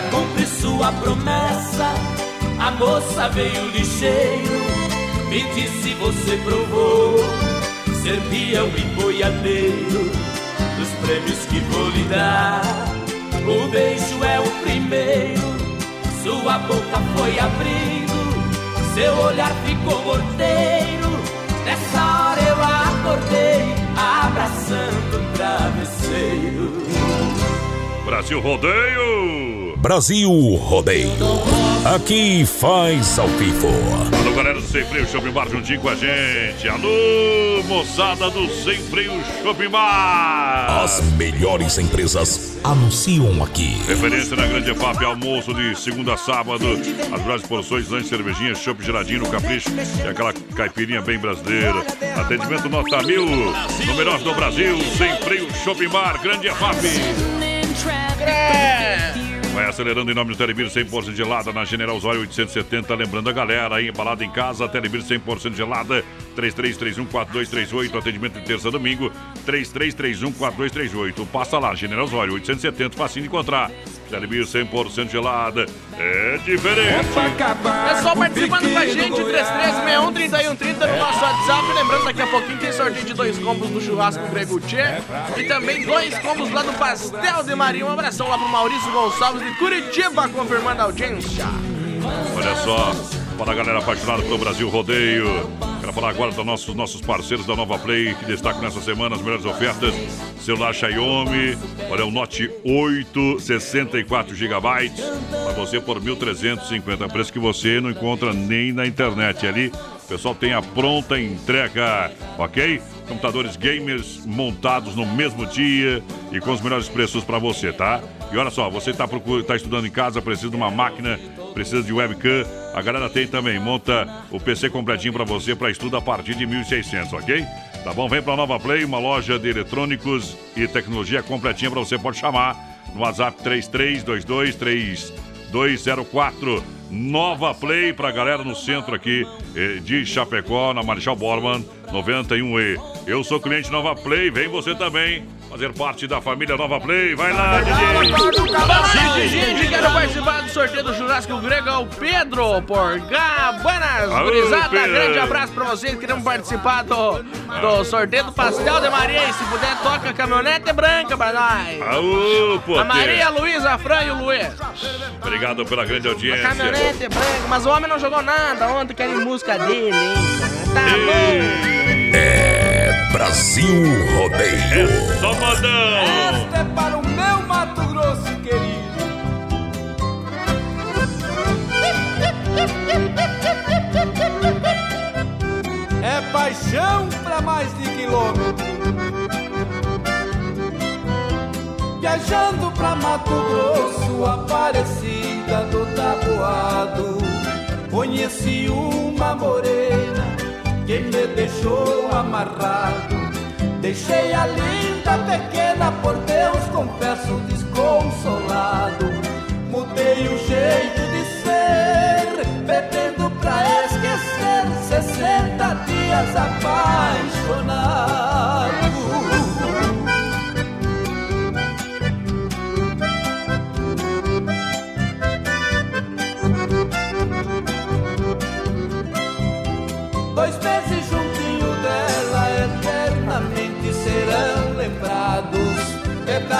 S18: Pra cumprir sua promessa, a moça veio ligeiro. Me disse: Você provou ser peão e boiadeiro dos prêmios que vou lhe dar. O beijo é o primeiro, sua boca foi abrindo, seu olhar ficou morteiro. Nessa hora eu acordei, abraçando o travesseiro.
S1: Brasil Rodeio!
S2: Brasil Rodeio. Aqui faz ao vivo.
S1: Alô, galera do Sem Freio Shopping Bar juntinho com a gente. Alô, moçada do Sem Freio Shopping Bar.
S2: As melhores empresas anunciam aqui.
S1: Referência na Grande FAP, almoço de segunda a sábado. As melhores porções, lanche, cervejinha, chopp geladinho no capricho. E aquela caipirinha bem brasileira. Atendimento nota mil. No melhor do Brasil, Sem Freio Shopping Bar, Grande FAP. Vai acelerando em nome do Telebir 100% gelada na General Osório 870. Lembrando a galera aí embalada em casa, Telebir 100% gelada 33314238. Atendimento de terça a domingo 33314238. Passa lá, General Osório 870, facinho de encontrar. Telebir 100% gelada é diferente.
S4: Pessoal participando com a gente, 3361-3130 no nosso WhatsApp. Lembrando, daqui a pouquinho tem sorteio de dois combos do churrasco Grego Tchê. E também dois combos lá do Pastel de Maria. Um abração lá pro Maurício Gonçalves de Curitiba, confirmando a audiência.
S1: Olha só, para a galera apaixonada pelo Brasil Rodeio. Quero falar agora dos nossos, nossos parceiros da Nova Play, que destacam nessa semana as melhores ofertas. Celular Xiaomi, olha o Note 8, 64 GB, para você por 1.350, preço que você não encontra nem na internet ali. O pessoal tem a pronta entrega, ok? Computadores gamers montados no mesmo dia e com os melhores preços para você, tá? E olha só, você está tá estudando em casa, precisa de uma máquina, precisa de webcam, a galera tem também. Monta o PC completinho para você para estudo a partir de 1.600, ok? Tá bom? Vem para Nova Play, uma loja de eletrônicos e tecnologia completinha para você. Pode chamar no WhatsApp 33223204. Nova Play pra galera no centro aqui eh, de Chapecó, na Marechal Borman 91E. Eu sou cliente Nova Play, vem você também fazer parte da família Nova Play. Vai lá, DJ!
S4: Boa gente, quero participar do sorteio do churrasco grego é o Pedro por Gabanas.
S1: Alô,
S4: Gurizada,
S1: Pedro.
S4: grande abraço pra vocês. Queremos participar do, do sorteio do Pastel de Maria. E se puder, toca a caminhonete branca pra nós.
S1: Aô, pô!
S4: A Maria, a Luísa, a Fran e o Luiz.
S1: Obrigado pela grande audiência.
S4: Caminhonete branca, mas o homem não jogou nada ontem, querem música dele, hein? Tá bom.
S2: É Brasil Rodeio.
S1: É só modão.
S3: Esta é para o meu Mato Grosso querido. É paixão para mais de quilômetro. Viajando pra Mato Grosso, Aparecida do Taboado, conheci uma morena que me deixou amarrado. Deixei a linda pequena, por Deus confesso desconsolado. Mudei o jeito de ser, bebendo pra esquecer. 60 dias apaixonado.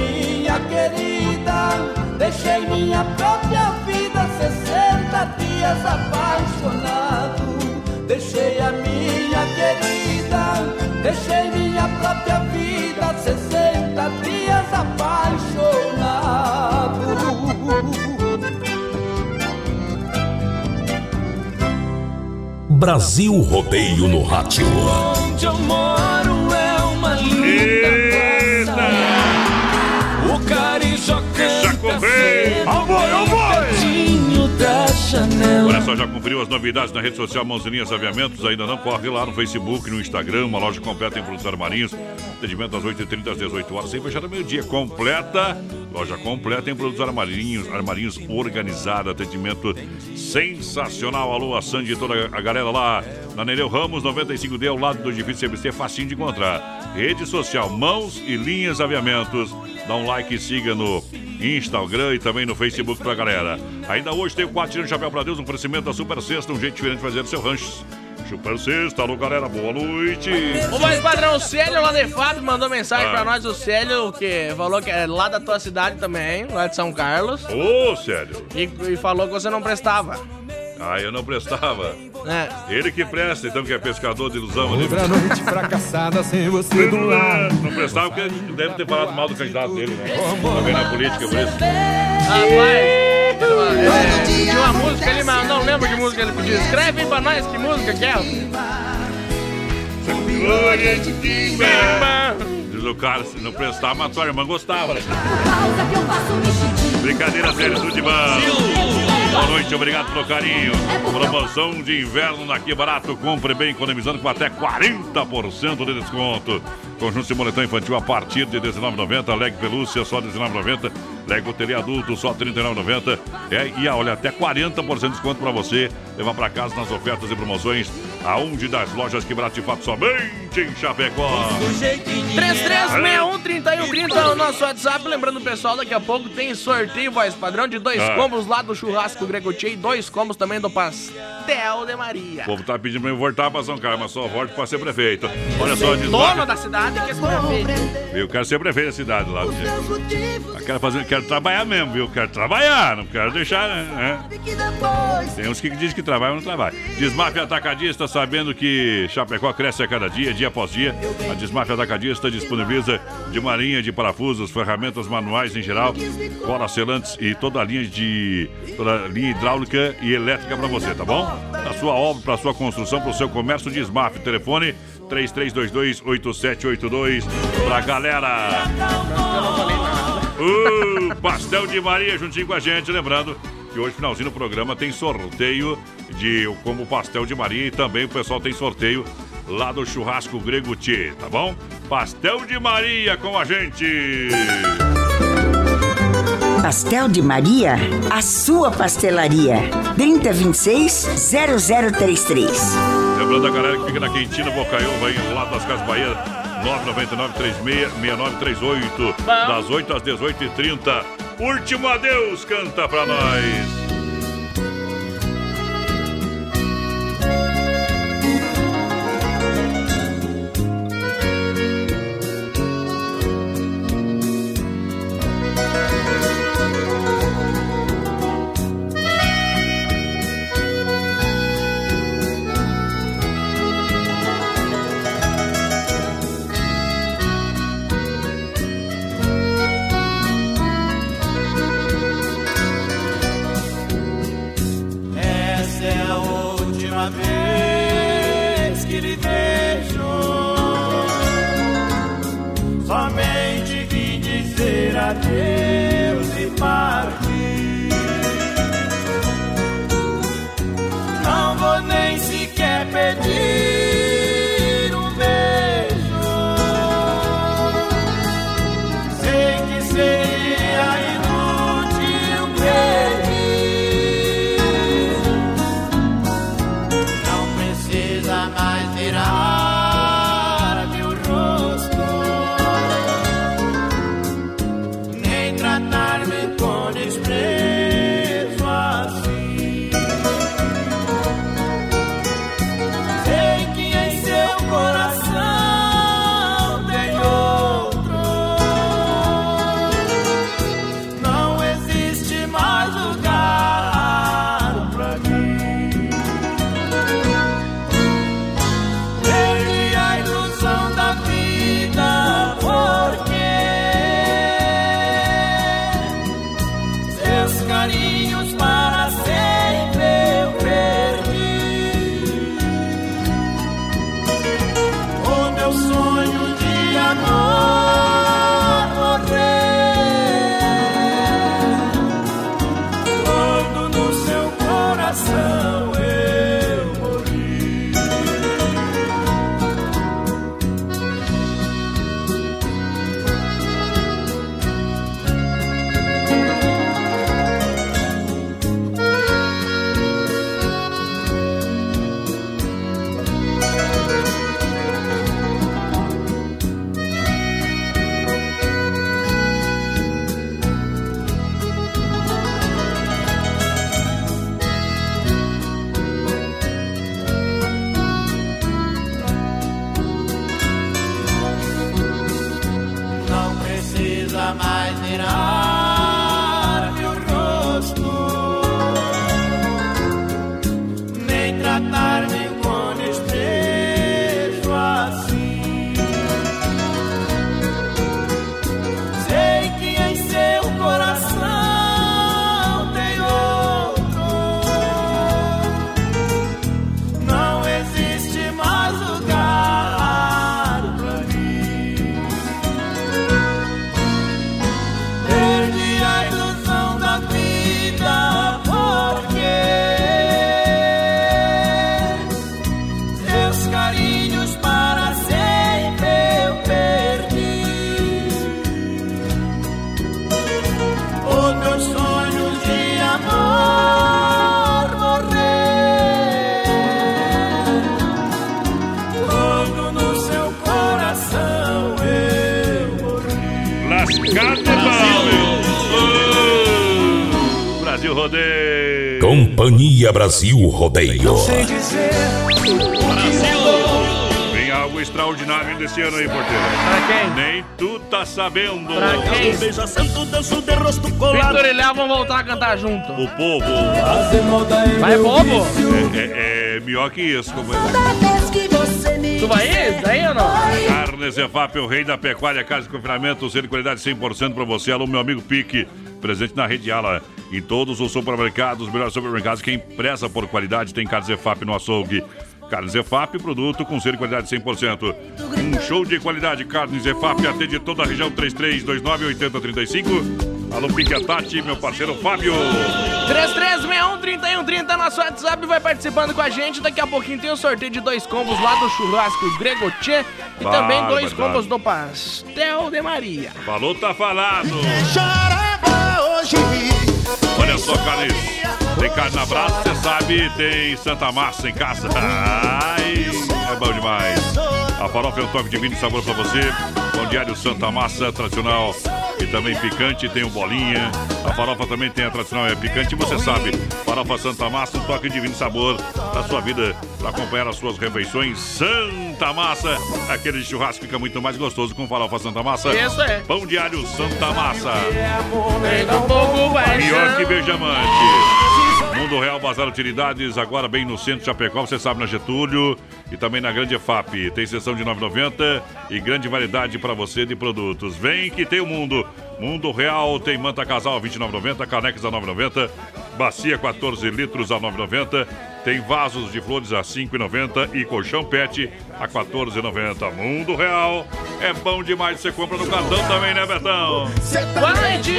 S3: Minha querida, deixei minha própria vida, 60 dias apaixonado. Deixei a minha querida, deixei minha própria vida, 60 dias apaixonado.
S2: Brasil Rodeio no Rádio.
S1: Olha só, já conferiu as novidades na rede social Mãozinhas Aviamentos? Ainda não? Corre lá no Facebook, no Instagram, uma loja completa em produtos armarinhos. Atendimento das 8h30 às 18 horas, sem fechar ao meio-dia. Completa, loja completa em produtos armarinhos, armarinhos organizada, atendimento sensacional. Alô, a Sandy e toda a galera lá na Nereu Ramos, 95D, ao lado do edifício CBC, facinho de encontrar. Rede social Mãos e Linhas Aviamentos. Dá um like e siga no Instagram e também no Facebook pra galera. Ainda hoje tem o 4 tirando chapéu pra Deus, um oferecimento da Super Sexta, um jeito diferente de fazer o seu rancho. Super Sexta, alô galera, boa noite.
S4: O mais padrão, o Célio lá de Fábio mandou mensagem
S1: Ah.
S4: pra nós. O Célio, que falou que é lá da tua cidade também, lá de São Carlos.
S1: Ô, sério?
S4: E, e falou que você não prestava.
S1: Ah, eu não prestava.
S4: É.
S1: Ele que presta, então, que é pescador de ilusão. ali.
S19: Outra noite fracassada sem você do lado.
S1: Não prestava porque deve ter falado mal do candidato dele, né? Também na política, por isso.
S4: Rapaz, ele pediu uma música ali, mas eu não lembro que música ele pediu. Escreve aí pra nós que música que é.
S1: Glória de. Diz o cara, se não prestava, mas tua irmã gostava. né? Brincadeira séria, tudo de bom. Boa noite, obrigado pelo carinho. Promoção de inverno na Que Barato. Compre bem, economizando com até 40% de desconto. Conjunto de moletom infantil a partir de R$19,90. Leg pelúcia só R$19,90. Lego TV adulto só R$39,90. É, e olha, até 40% de desconto para você levar para casa nas ofertas e promoções. Aonde das lojas Que Barato de fato somente em Chapecó.
S4: 3361-3130 é o nosso WhatsApp. Lembrando pessoal, daqui a pouco tem sorteio voz padrão de dois
S1: Ah.
S4: combos lá do churrasco Grego e dois combos também do pastel de Maria.
S1: O povo tá pedindo pra eu voltar pra São Carlos, mas só volto pra ser prefeito. Olha só, diz
S4: Dono da cidade que é esse prefeito.
S1: Eu quero ser prefeito da cidade lá. Eu quero, fazer, quero trabalhar mesmo, viu? Quero trabalhar, não quero deixar, né? Tem uns que dizem que trabalham, não trabalham. Desmaf Atacadista, sabendo que Chapecó cresce a cada dia, dia após dia. A Desmaf Atacadista disponibiliza de uma linha de parafusos, ferramentas manuais em geral, colas selantes e toda a linha de toda a linha hidráulica e elétrica para você, tá bom? Para sua obra, para sua construção, para o seu comércio, Desmaf. Telefone 3322-8782 pra galera. Uh, pastel de Maria juntinho com a gente. Lembrando que hoje, finalzinho do programa, tem sorteio de como pastel de Maria e também o pessoal tem sorteio lá do churrasco grego Tchê, tá bom? Pastel de Maria com a gente.
S9: Pastel de Maria, a sua pastelaria. 3026-0033.
S1: Lembrando a galera que fica na Quentina Bocaiúva, aí do lado das Casas Bahia, 999-36-6938, das 8 às 18h30. Último adeus, canta pra nós.
S2: Companhia Brasil Rodeio.
S1: Vem algo extraordinário desse ano aí, porteiro.
S4: Pra quem?
S1: Nem tu tá sabendo.
S4: Pra quem?
S3: Beija santo, danço de rosto colado.
S4: Vitor e Léo vão voltar a cantar junto.
S1: O povo.
S4: Vai, bobo?
S1: É, é, é melhor que isso, companheiro.
S4: Tu vai ir? Daí ou não?
S1: Carnes Efap, o rei da pecuária, casa de confinamento, sendo de qualidade 100% para você. Alô, meu amigo Pique, presente na rede Ala. Em todos os supermercados, os melhores supermercados, quem preza por qualidade tem Carnes Efap no açougue. Carnes EFAP, produto com de qualidade 100%. Um show de qualidade. Carnes EFAP, atende toda a região 33298035. Alô, Pique Tati, meu parceiro Fábio.
S4: 3361-3130 nosso WhatsApp vai participando com a gente. Daqui a pouquinho tem o sorteio de dois combos lá do churrasco Grego Tchê e também dois
S1: Barbaridade.
S4: combos do Pastel de Maria.
S1: Falou, tá falado.
S3: hoje.
S1: Olha só, Carlos. Tem carne na brasa, você sabe, tem Santa Massa em casa. Ai, é bom demais. A farofa é um toque de vinho e sabor pra você. Pão diário Santa Massa, tradicional e também picante, tem o bolinha. A farofa também tem a tradicional, é picante. Você sabe, farofa Santa Massa, um toque de vinho e sabor da sua vida para acompanhar as suas refeições. Santa Massa, aquele churrasco fica muito mais gostoso com farofa Santa Massa.
S4: Isso é.
S1: Pão diário Santa Massa. Pior que beijamante. Mundo Real Bazar Utilidades, agora bem no centro de Chapecó, você sabe, na Getúlio e também na Grande EFAP. Tem sessão de 9,90 e grande variedade para você de produtos. Vem que tem o mundo. Mundo Real tem manta casal a 29,90, canecas a 9,90, bacia 14 litros a 9,90. Tem vasos de flores a 5,90 e colchão pet a 14,90. Mundo Real é bom demais. Você compra no cartão também, né, Betão?
S4: Boa noite,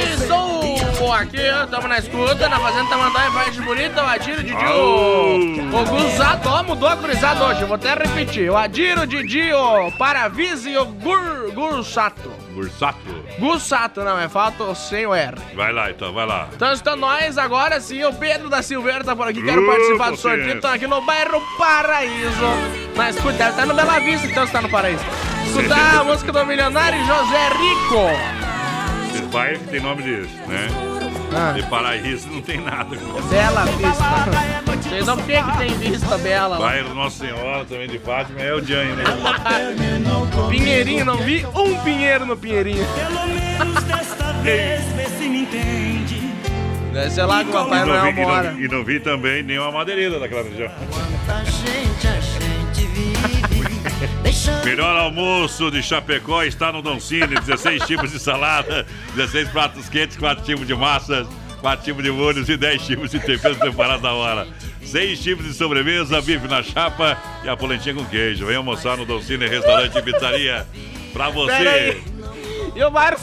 S4: sou aqui, estamos na escuta, na Fazenda Tamandaia, Vargem Bonita, o Adiro, Didi, o, o Guzato, ó, mudou a gurizada hoje, vou até repetir, o Adiro, Didi, o Paravise e o Gur, Gursato.
S1: Bursato.
S4: Gussato, não, é fato sem o R.
S1: Vai lá, então, vai lá.
S4: Então está nós agora sim, o Pedro da Silveira tá por aqui, quero
S1: Uh,
S4: participar do sorteio, estão aqui no bairro Paraíso. Na escuta, deve estar no Bela Vista, então está no Paraíso. Escutar a música do milionário José Rico.
S1: Esse bairro que tem nome disso, né?
S4: Ah.
S1: De paraíso não tem nada.
S4: Bela Vista. Vocês não que que tem vista bela lá.
S1: Bairro Nossa Senhora também de Fátima é o Jânio, né?
S4: Pinheirinho, não vi um pinheiro no Pinheirinho.
S3: Vê se me entende.
S4: Deve ser lá que o
S1: E
S4: Papai
S1: não,
S4: Noel
S1: vi, e,
S4: mora.
S1: não, e não vi também nenhuma madeireira daquela região.
S3: A gente, a gente vive.
S1: Melhor almoço de Chapecó está no Don Cine. 16 tipos de salada, 16 pratos quentes, 4 tipos de massas, 4 tipos de molhos e 10 tipos de temperos preparados na hora. 6 tipos de sobremesa, bife na chapa e a polentinha com queijo. Vem almoçar no Don Cine, restaurante e pizzaria. Pra você.
S4: E o Mário.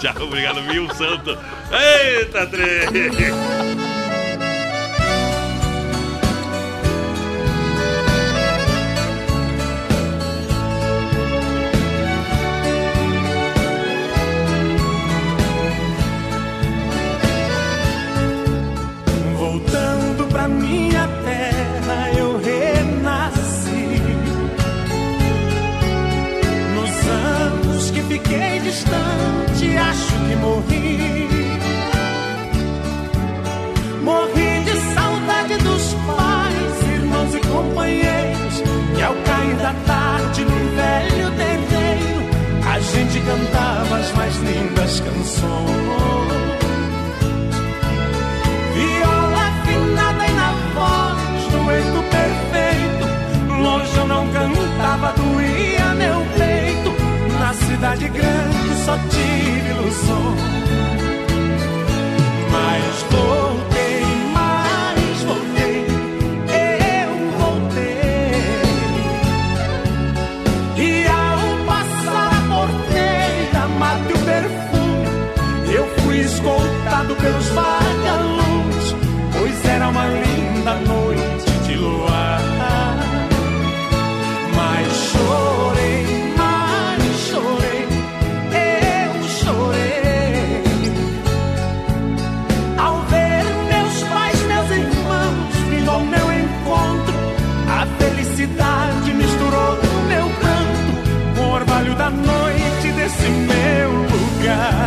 S1: Tchau, obrigado, Mil Santo. Eita, três!
S3: Voltando pra minha terra, eu renasci. Nos anos que fiquei distante, acho que morri. Morri de saudade dos pais, irmãos e companheiros. Que ao cair da tarde, num velho terreiro, a gente cantava as mais lindas das canções. Dueto perfeito. Longe eu não cantava, doía meu peito. Na cidade grande só tive ilusão. Mas voltei, mas voltei, eu voltei. E ao passar a porteira, mate o perfume. Eu fui escoltado pelos vagalumes, pois era uma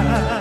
S3: lugar.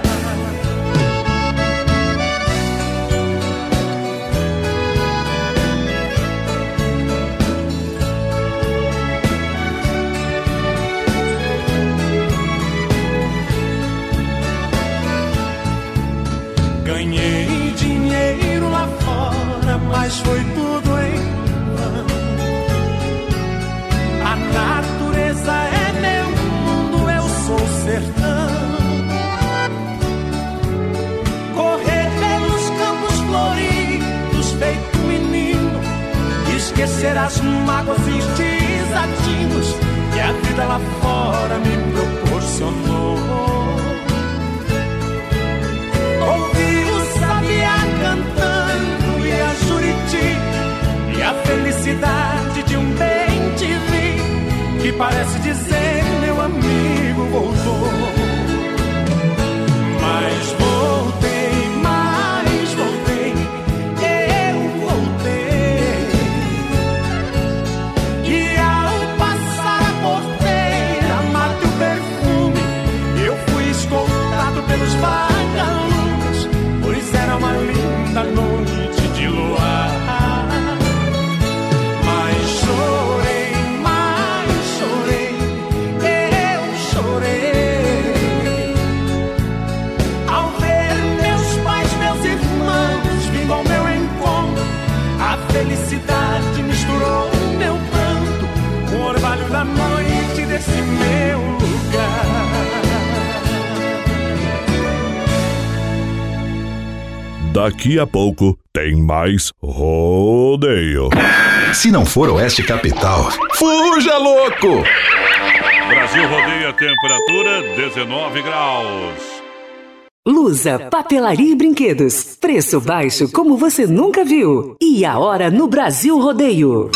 S3: As mágoas e os desatinos que a vida lá fora me proporcionou. Ouvi o sabiá cantando e a juriti E a felicidade de um bem te vi Que parece dizer
S2: Daqui a pouco tem mais rodeio.
S12: Se não for Oeste Capital, fuja louco!
S1: Brasil rodeia temperatura 19 graus.
S13: Lusa, papelaria e brinquedos. Preço baixo como você nunca viu. E a hora no Brasil Rodeio.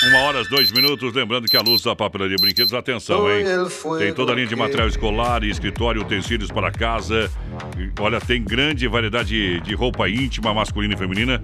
S1: 21 horas, 2 minutos. Lembrando que a luz da papelaria brinquedos, atenção, hein? Tem toda a linha de material escolar escritório, utensílios para casa. Olha, tem grande variedade de roupa íntima, masculina e feminina.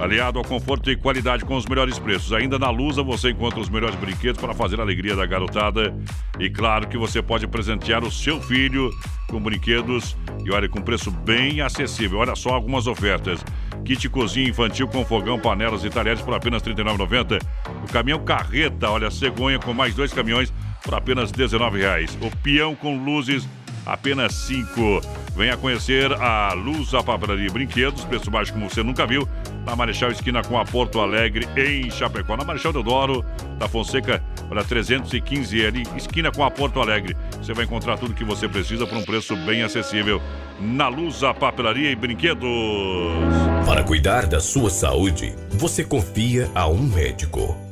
S1: Aliado ao conforto e qualidade com os melhores preços. Ainda na Lusa você encontra os melhores brinquedos para fazer a alegria da garotada. E claro que você pode presentear o seu filho com brinquedos e olha, com preço bem acessível. Olha só algumas ofertas. Kit cozinha infantil com fogão, panelas e talheres por apenas R$ 39,90. O caminhão carreta, olha, cegonha com mais dois caminhões por apenas R$ 19,00. O peão com luzes apenas 5. Venha conhecer a Luz a Papelaria e Brinquedos, preço baixo como você nunca viu, na Marechal Esquina com a Porto Alegre, em Chapecó. Na Marechal Deodoro, da Fonseca, olha, 315 ali, esquina com a Porto Alegre. Você vai encontrar tudo que você precisa por um preço bem acessível. Na Luz a Papelaria e Brinquedos.
S8: Para cuidar da sua saúde, você confia a um médico.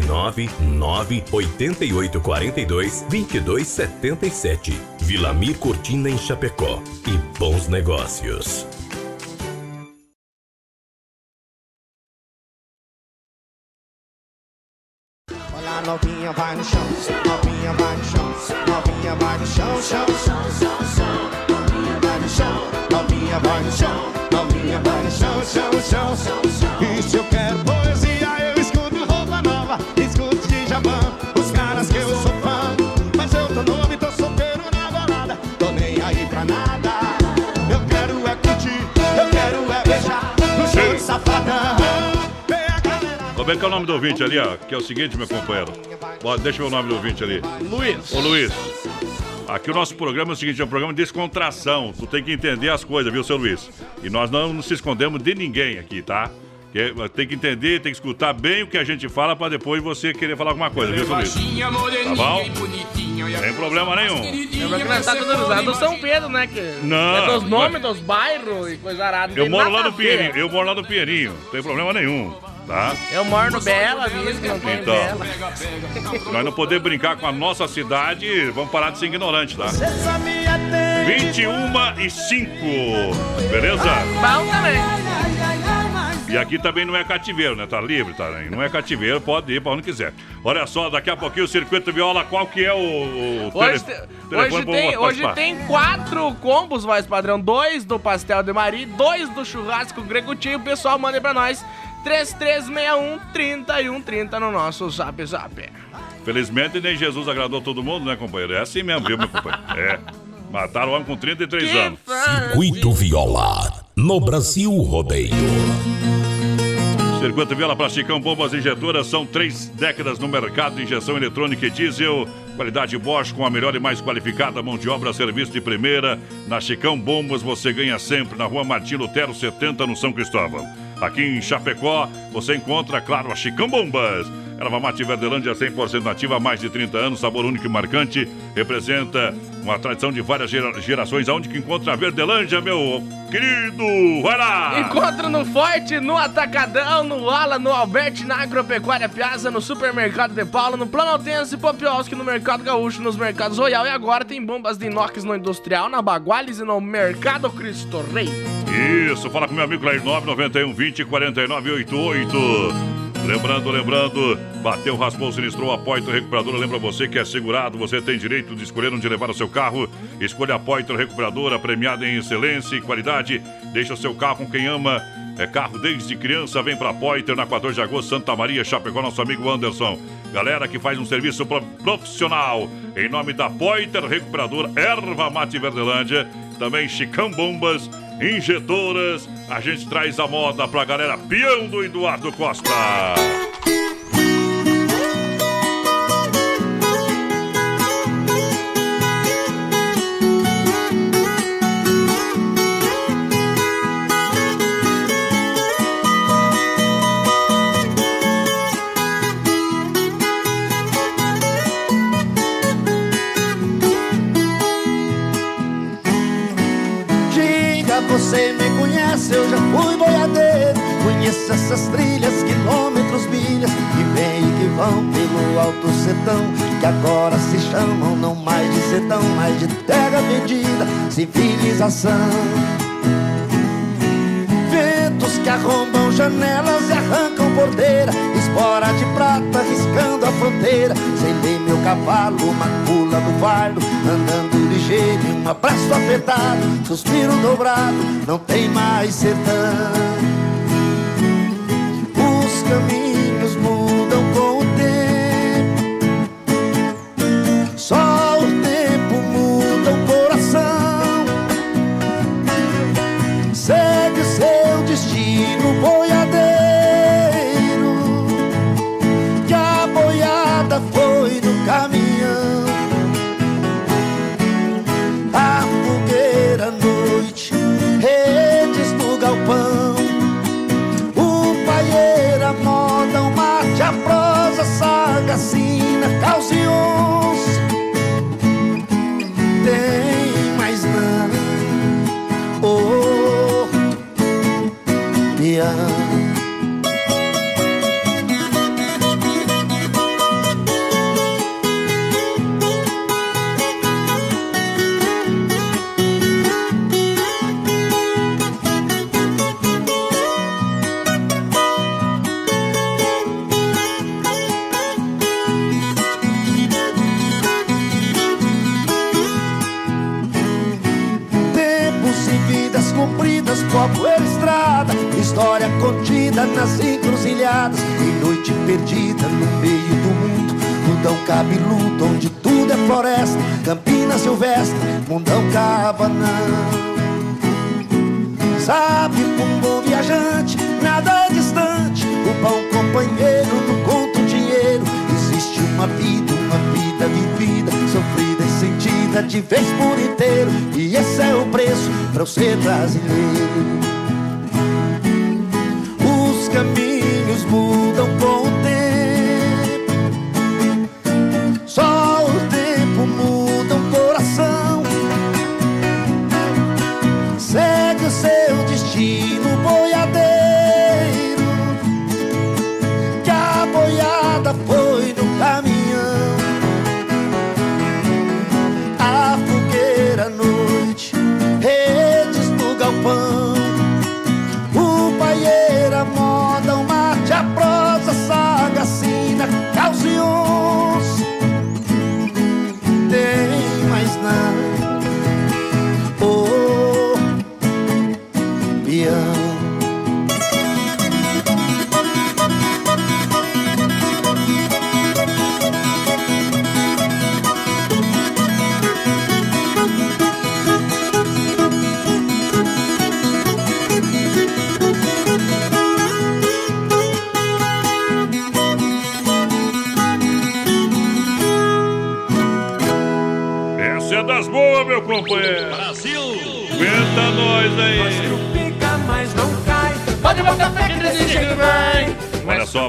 S8: 49 9 88 42 22 77. Vilamir Cortina em Chapecó. E bons negócios.
S3: Olha a novinha vai no chão, novinha vai no chão, novinha vai no chão, chão, chão, chão, chão.
S10: no chão, novinha vai no chão, novinha vai no chão, chão, chão, chão. E se eu quero
S1: Como é que é o nome do ouvinte ali, ó? Que é o seguinte, meu companheiro. Bora, deixa eu ver o nome do ouvinte ali.
S4: Luiz.
S1: Ô, Luiz. Aqui o nosso programa é o seguinte, é um programa de descontração. Tu tem que entender as coisas, viu, seu Luiz? E nós não nos escondemos de ninguém aqui, tá? Que- Tem que entender, tem que escutar bem o que a gente fala pra depois você querer falar alguma coisa, viu, seu Luiz? Tá bom? Sem problema nenhum.
S4: Que nós tá tudo usado do São Pedro, né? Que
S1: Não,
S4: É dos
S1: mas-
S4: nomes dos bairros e coisa arada.
S1: Eu moro lá no. Pinheirinho, eu moro lá no Pinheirinho, não tem problema nenhum, tá?
S4: Eu moro no Bela Vista, não tem
S1: Então.
S4: Bela.
S1: Nós não podemos brincar com a nossa cidade, vamos parar de ser ignorante, tá? 21 e 5, beleza?
S4: Bom também.
S1: E aqui também não é cativeiro, né? Tá livre, tá? Não é cativeiro, pode ir pra onde quiser. Olha só, daqui a pouquinho o Circuito Viola, qual que é o, o
S4: Hoje,
S1: tele-
S4: hoje, tem, hoje tem quatro combos, voz padrão. Dois do pastel de Mari, dois do churrasco Gregutinho. O pessoal manda aí pra nós. 3361 3130 no nosso zap zap.
S1: Felizmente nem Jesus agradou todo mundo, né, companheiro? É assim mesmo, viu, meu companheiro? É. Mataram o homem com 33 anos.
S8: Circuito Viola, no Brasil Rodeio.
S1: Circuito Viola para Chicão Bombas Injetoras são três décadas no mercado de injeção eletrônica e diesel. Qualidade Bosch com a melhor e mais qualificada mão de obra, serviço de primeira. Na Chicão Bombas você ganha sempre na rua Martim Lutero 70 no São Cristóvão. Aqui em Chapecó você encontra, claro, a Chicão Bombas. Erva Mate Verdelândia 100% nativa há mais de 30 anos, sabor único e marcante. Representa uma tradição de várias gera- gerações. Aonde que encontra a Verdelândia, meu querido? Vai lá!
S4: Encontro no Forte, no Atacadão, no Ala, no Alberti, na Agropecuária Piazza, no Supermercado de Paulo, no Planaltense e Popioski, no Mercado Gaúcho, nos Mercados Royal e agora tem bombas de inox no Industrial, na Baguales e no Mercado Cristo Rei.
S1: Isso, fala com meu amigo Clair 991 20 49 88. Lembrando, lembrando, bateu, raspou, sinistrou, a Poitra Recuperadora. Lembra você que é segurado, você tem direito de escolher onde levar o seu carro. Escolha a Poitra Recuperadora, premiada em excelência e qualidade. Deixa o seu carro com quem ama. É carro desde criança, vem pra Poiter na 14 de agosto, Santa Maria, Chapecó, nosso amigo Anderson. Galera que faz um serviço pro- profissional. Em nome da Poiter Recuperadora, Erva Mate Verdelândia, também Chicão Bombas, Injetoras. A gente traz a moda pra galera peão do Eduardo Costa.
S10: Você me conhece, eu já fui boiadeiro Conheço essas trilhas, quilômetros, milhas Que vêm e que vão pelo alto sertão Que agora se chamam não mais de sertão Mas de terra vendida, civilização Ventos que arrombam janelas e arrancam porteira Espora de prata riscando a fronteira. Sem ler meu cavalo, uma cula do fardo Andando ligeiro um abraço apertado Suspiro dobrado, não tem mais sertão. Os caminhos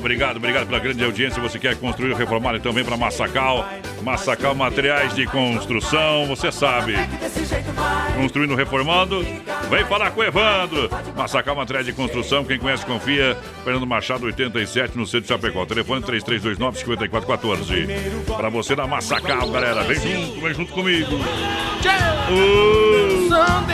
S1: obrigado, obrigado pela grande audiência. Você quer construir ou reformar, então vem para Massacal. Massacal Materiais de Construção, você sabe. Construindo, reformando, vem falar com o Evandro. Massacal Materiais de Construção, quem conhece, confia. Fernando Machado, 87, no centro de Chapecó. Telefone 3329-5414. Para você na Massacal, galera. Vem junto, vem junto comigo.
S4: Eu sou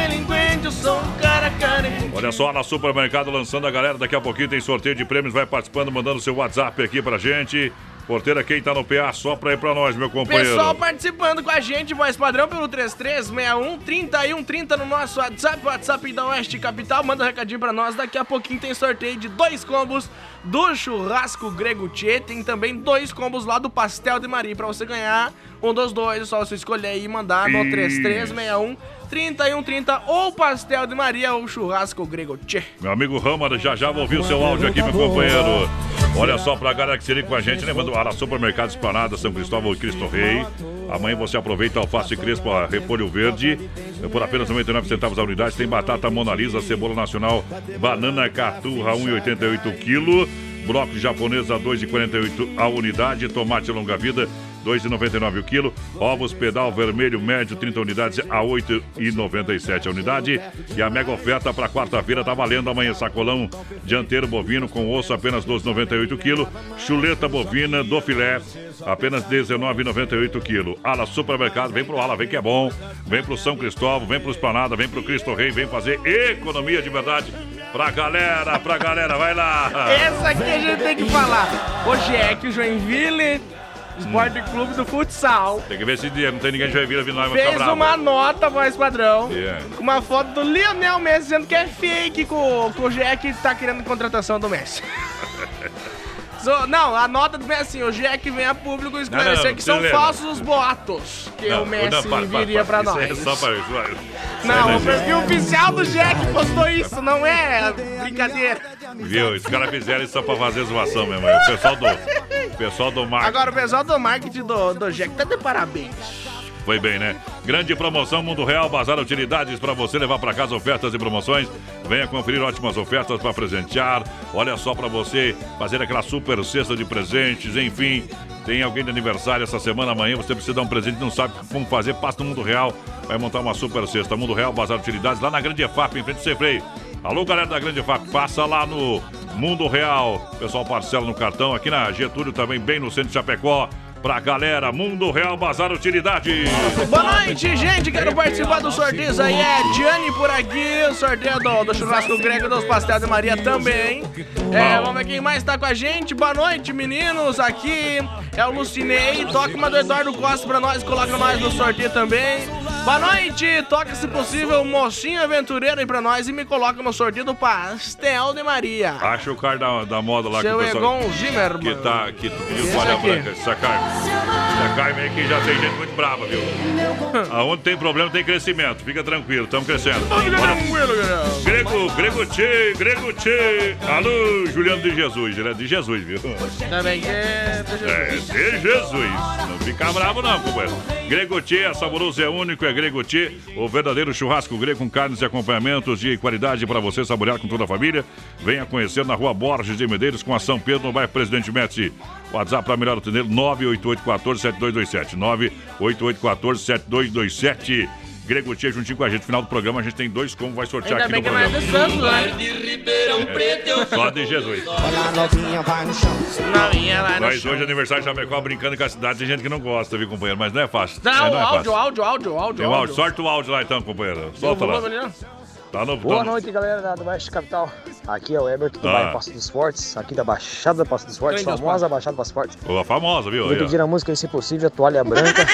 S4: delinquente, eu sou um cara carente.
S1: Olha só, na Supermercado lançando a galera, daqui a pouquinho tem sorteio de prêmios, vai participando, mandando seu WhatsApp aqui pra gente. Porteira, quem tá no PA, só pra ir pra nós, meu companheiro.
S4: Pessoal participando com a gente, voz padrão pelo 3361 3130 no nosso WhatsApp, WhatsApp da Oeste Capital. Manda um recadinho pra nós. Daqui a pouquinho tem sorteio de dois combos do churrasco grego Tchê. Tem também dois combos lá do pastel de Maria pra você ganhar um dos dois. É só você escolher aí e mandar no
S1: Isso.
S4: 3361 3130 ou pastel de Maria ou churrasco grego Tchê.
S1: Meu amigo Rama, já já vou ouvir o seu áudio aqui, meu companheiro. Olha só pra galera que se liga com a gente, lembrando, a Supermercado Esplanada, São Cristóvão e Cristo Rei. Amanhã você aproveita alface crespo, a repolho verde, por apenas 99 centavos a unidade. Tem batata Mona Lisa, cebola nacional, banana caturra, 1,88 kg. Brócolis japonês a 2,48 a unidade. Tomate longa-vida, 2,99 o quilo. Ovos pedal vermelho médio, 30 unidades a 8,97 a unidade. E a mega oferta para quarta-feira tá valendo amanhã. Sacolão dianteiro bovino com osso apenas 12,98 quilo. Chuleta bovina do filé apenas 19,98 quilo. Ala Supermercado, vem pro Ala, vem que é bom. Vem pro São Cristóvão, vem pro Esplanada, vem pro Cristo Rei, vem fazer economia de verdade pra galera, pra galera, vai lá.
S4: Essa aqui a gente tem que falar. Hoje é que o Joinville Esporte Clube do Futsal
S1: Tem que ver se não tem ninguém de Joinville vindo lá, vai
S4: fez
S1: bravo.
S4: uma nota, voz padrão,
S1: Yeah.
S4: com uma foto do Lionel Messi dizendo que é fake com, com o Jack tá querendo contratação do Messi. So- não, a nota do Messi assim, o Jack vem a público esclarecer
S1: Não, não, não,
S4: que são
S1: beleza.
S4: falsos os boatos que o Messi
S1: não, para, para,
S4: viria
S1: para.
S4: pra
S1: Isso
S4: nós.
S1: é só pra isso.
S4: Não, o oficial do Jack postou isso, não é brincadeira.
S1: Viu? Os caras fizeram isso só pra fazer zoação mesmo. O pessoal do, o pessoal do marketing
S4: Agora o pessoal do marketing do, do Jack tá de parabéns.
S1: Foi bem, né? Grande promoção Mundo Real, Bazar Utilidades para você levar para casa ofertas e promoções. Venha conferir ótimas ofertas para presentear. Olha só para você fazer aquela super cesta de presentes, enfim. Tem alguém de aniversário essa semana, amanhã você precisa dar um presente, não sabe como fazer, passa no Mundo Real, vai montar uma super cesta. Mundo Real, Bazar Utilidades, lá na Grande EFAP, em frente ao Cefrei. Alô, galera da Grande EFAP, passa lá no Mundo Real. Pessoal parcela no cartão, aqui na Getúlio também, bem no centro de Chapecó. Pra galera. Mundo Real Bazar Utilidade.
S4: Boa noite, gente. Quero participar do sorteio aí. É Diane por aqui. O sorteio do, do churrasco grego dos pastéis de Maria também. É, vamos ver quem mais tá com a gente. Boa noite, meninos. Aqui é o Lucinei. Toca uma do Eduardo Costa pra nós. Coloca nós no sorteio também. Boa noite. Toca, se possível, o mocinho aventureiro aí pra nós e me coloca no sorteio do pastel de Maria.
S1: Acha o cara da, da moda lá
S4: Seu
S1: que o pessoal...
S4: Egon Zimmermann.
S1: Que tá, que pediu
S4: aqui.
S1: branca, essa carne. Essa carne aí que já tem gente muito brava, viu? Aonde tem problema tem crescimento. Fica tranquilo, estamos crescendo. Grego, Grego Tchê, Grego Tchê. Alô, Juliano de Jesus. Ele é de Jesus, viu?
S4: Também que é...
S1: É, de Jesus. Não fica bravo não, companheiro. Grego Tchê é saboroso, é único, é Grego Tchê. O verdadeiro churrasco grego com carnes e acompanhamentos de qualidade para você saborear com toda a família. Venha conhecer na rua Borges de Medeiros com a São Pedro, no bairro Presidente Médici. WhatsApp para melhor atender 988147227. 988147227. Grego Tchê juntinho com a gente. Final do programa a gente tem dois como vai sortear
S4: Ainda
S1: aqui
S4: bem
S1: no
S4: que não é
S1: programa.
S4: de Santos, né?
S20: De Ribeirão Preto eu
S1: Só de Jesus.
S21: Olha a novinha, vai no chão.
S4: Novinha lá no
S1: Mas
S4: chão.
S1: hoje é aniversário de Chapecó brincando com a cidade. Tem gente que não gosta, viu, companheiro? Mas não é fácil. É,
S4: Não,
S1: não é
S4: áudio,
S1: fácil.
S4: áudio, áudio, áudio,
S1: Tem um áudio. Sorte o áudio lá então, companheiro. Solta lá. Tá no,
S22: Boa
S1: tá no-
S22: noite, galera da- do Oeste Capital. Aqui é o Herbert do
S1: Ah.
S22: bairro Passo dos Fortes, aqui da Baixada Passo dos Fortes,
S1: Grande
S22: famosa Baixada Passo dos Fortes.
S1: Ô, a famosa, viu?
S22: Vou pedir a música, se possível, a toalha branca.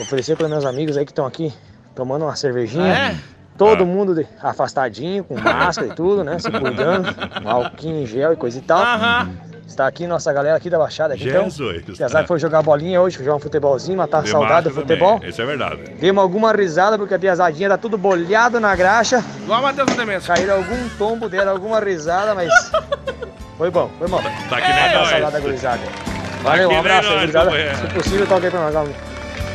S22: Oferecer para meus amigos aí que estão aqui tomando uma cervejinha.
S4: Ah, é?
S22: Todo mundo de- afastadinho, com máscara e tudo, né? Se cuidando, um em gel e coisa e tal. Está aqui nossa galera aqui da Baixada. Aqui, então,
S1: Jesus.
S22: apesar que foi jogar bolinha hoje, jogar um futebolzinho, matar saudade do futebol.
S1: também. Isso é verdade.
S22: Demos alguma risada porque a piazadinha tá tudo bolhado na graxa.
S4: Igual a Matheus Demenso.
S22: Caíram algum tombo, deram alguma risada, mas foi bom, foi bom.
S1: Tá que nem
S22: Matar a
S1: nós.
S22: saudade da gurizada. Valeu, um abraço gurizada. Se possível, toca aí pra nós.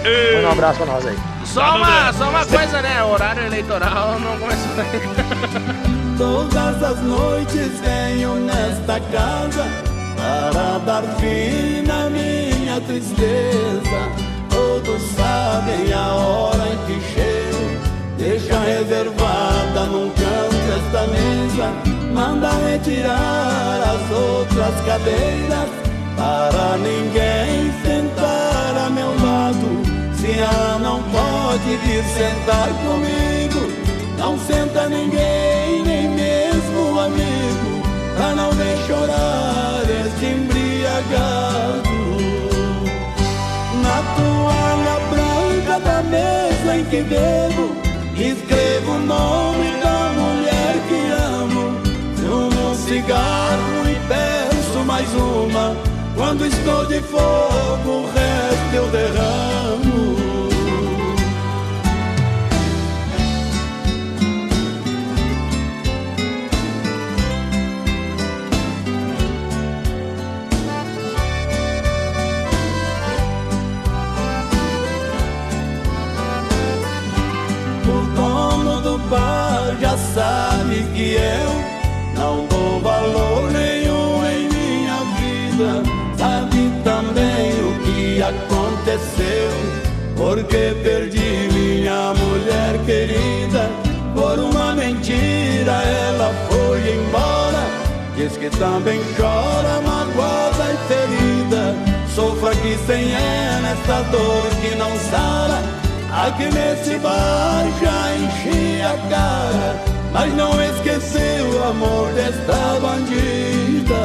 S22: Manda um abraço pra nós aí.
S4: Só uma, só uma coisa, né? O horário eleitoral não começou ainda.
S6: Todas as noites venho nesta casa para dar fim na minha tristeza. Todos sabem a hora em que chego, deixa reservada num canto esta mesa. Manda retirar as outras cadeiras para ninguém meu ela não pode vir sentar comigo, não senta ninguém, nem mesmo um amigo, pra não ver chorar este embriagado. Na toalha branca da mesa em que bebo, escrevo o nome da mulher que amo. Fumo um cigarro e peço mais uma. Quando estou de fogo, o resto eu derramo. Já sabe que eu não dou valor nenhum em minha vida. Sabe também o que aconteceu, porque perdi minha mulher querida. Por uma mentira ela foi embora. Diz que também chora, magoada e ferida. Sofra aqui sem ela esta dor que não sara. Aqui nesse bar já enchi a cara, mas não esqueceu o amor desta bandida.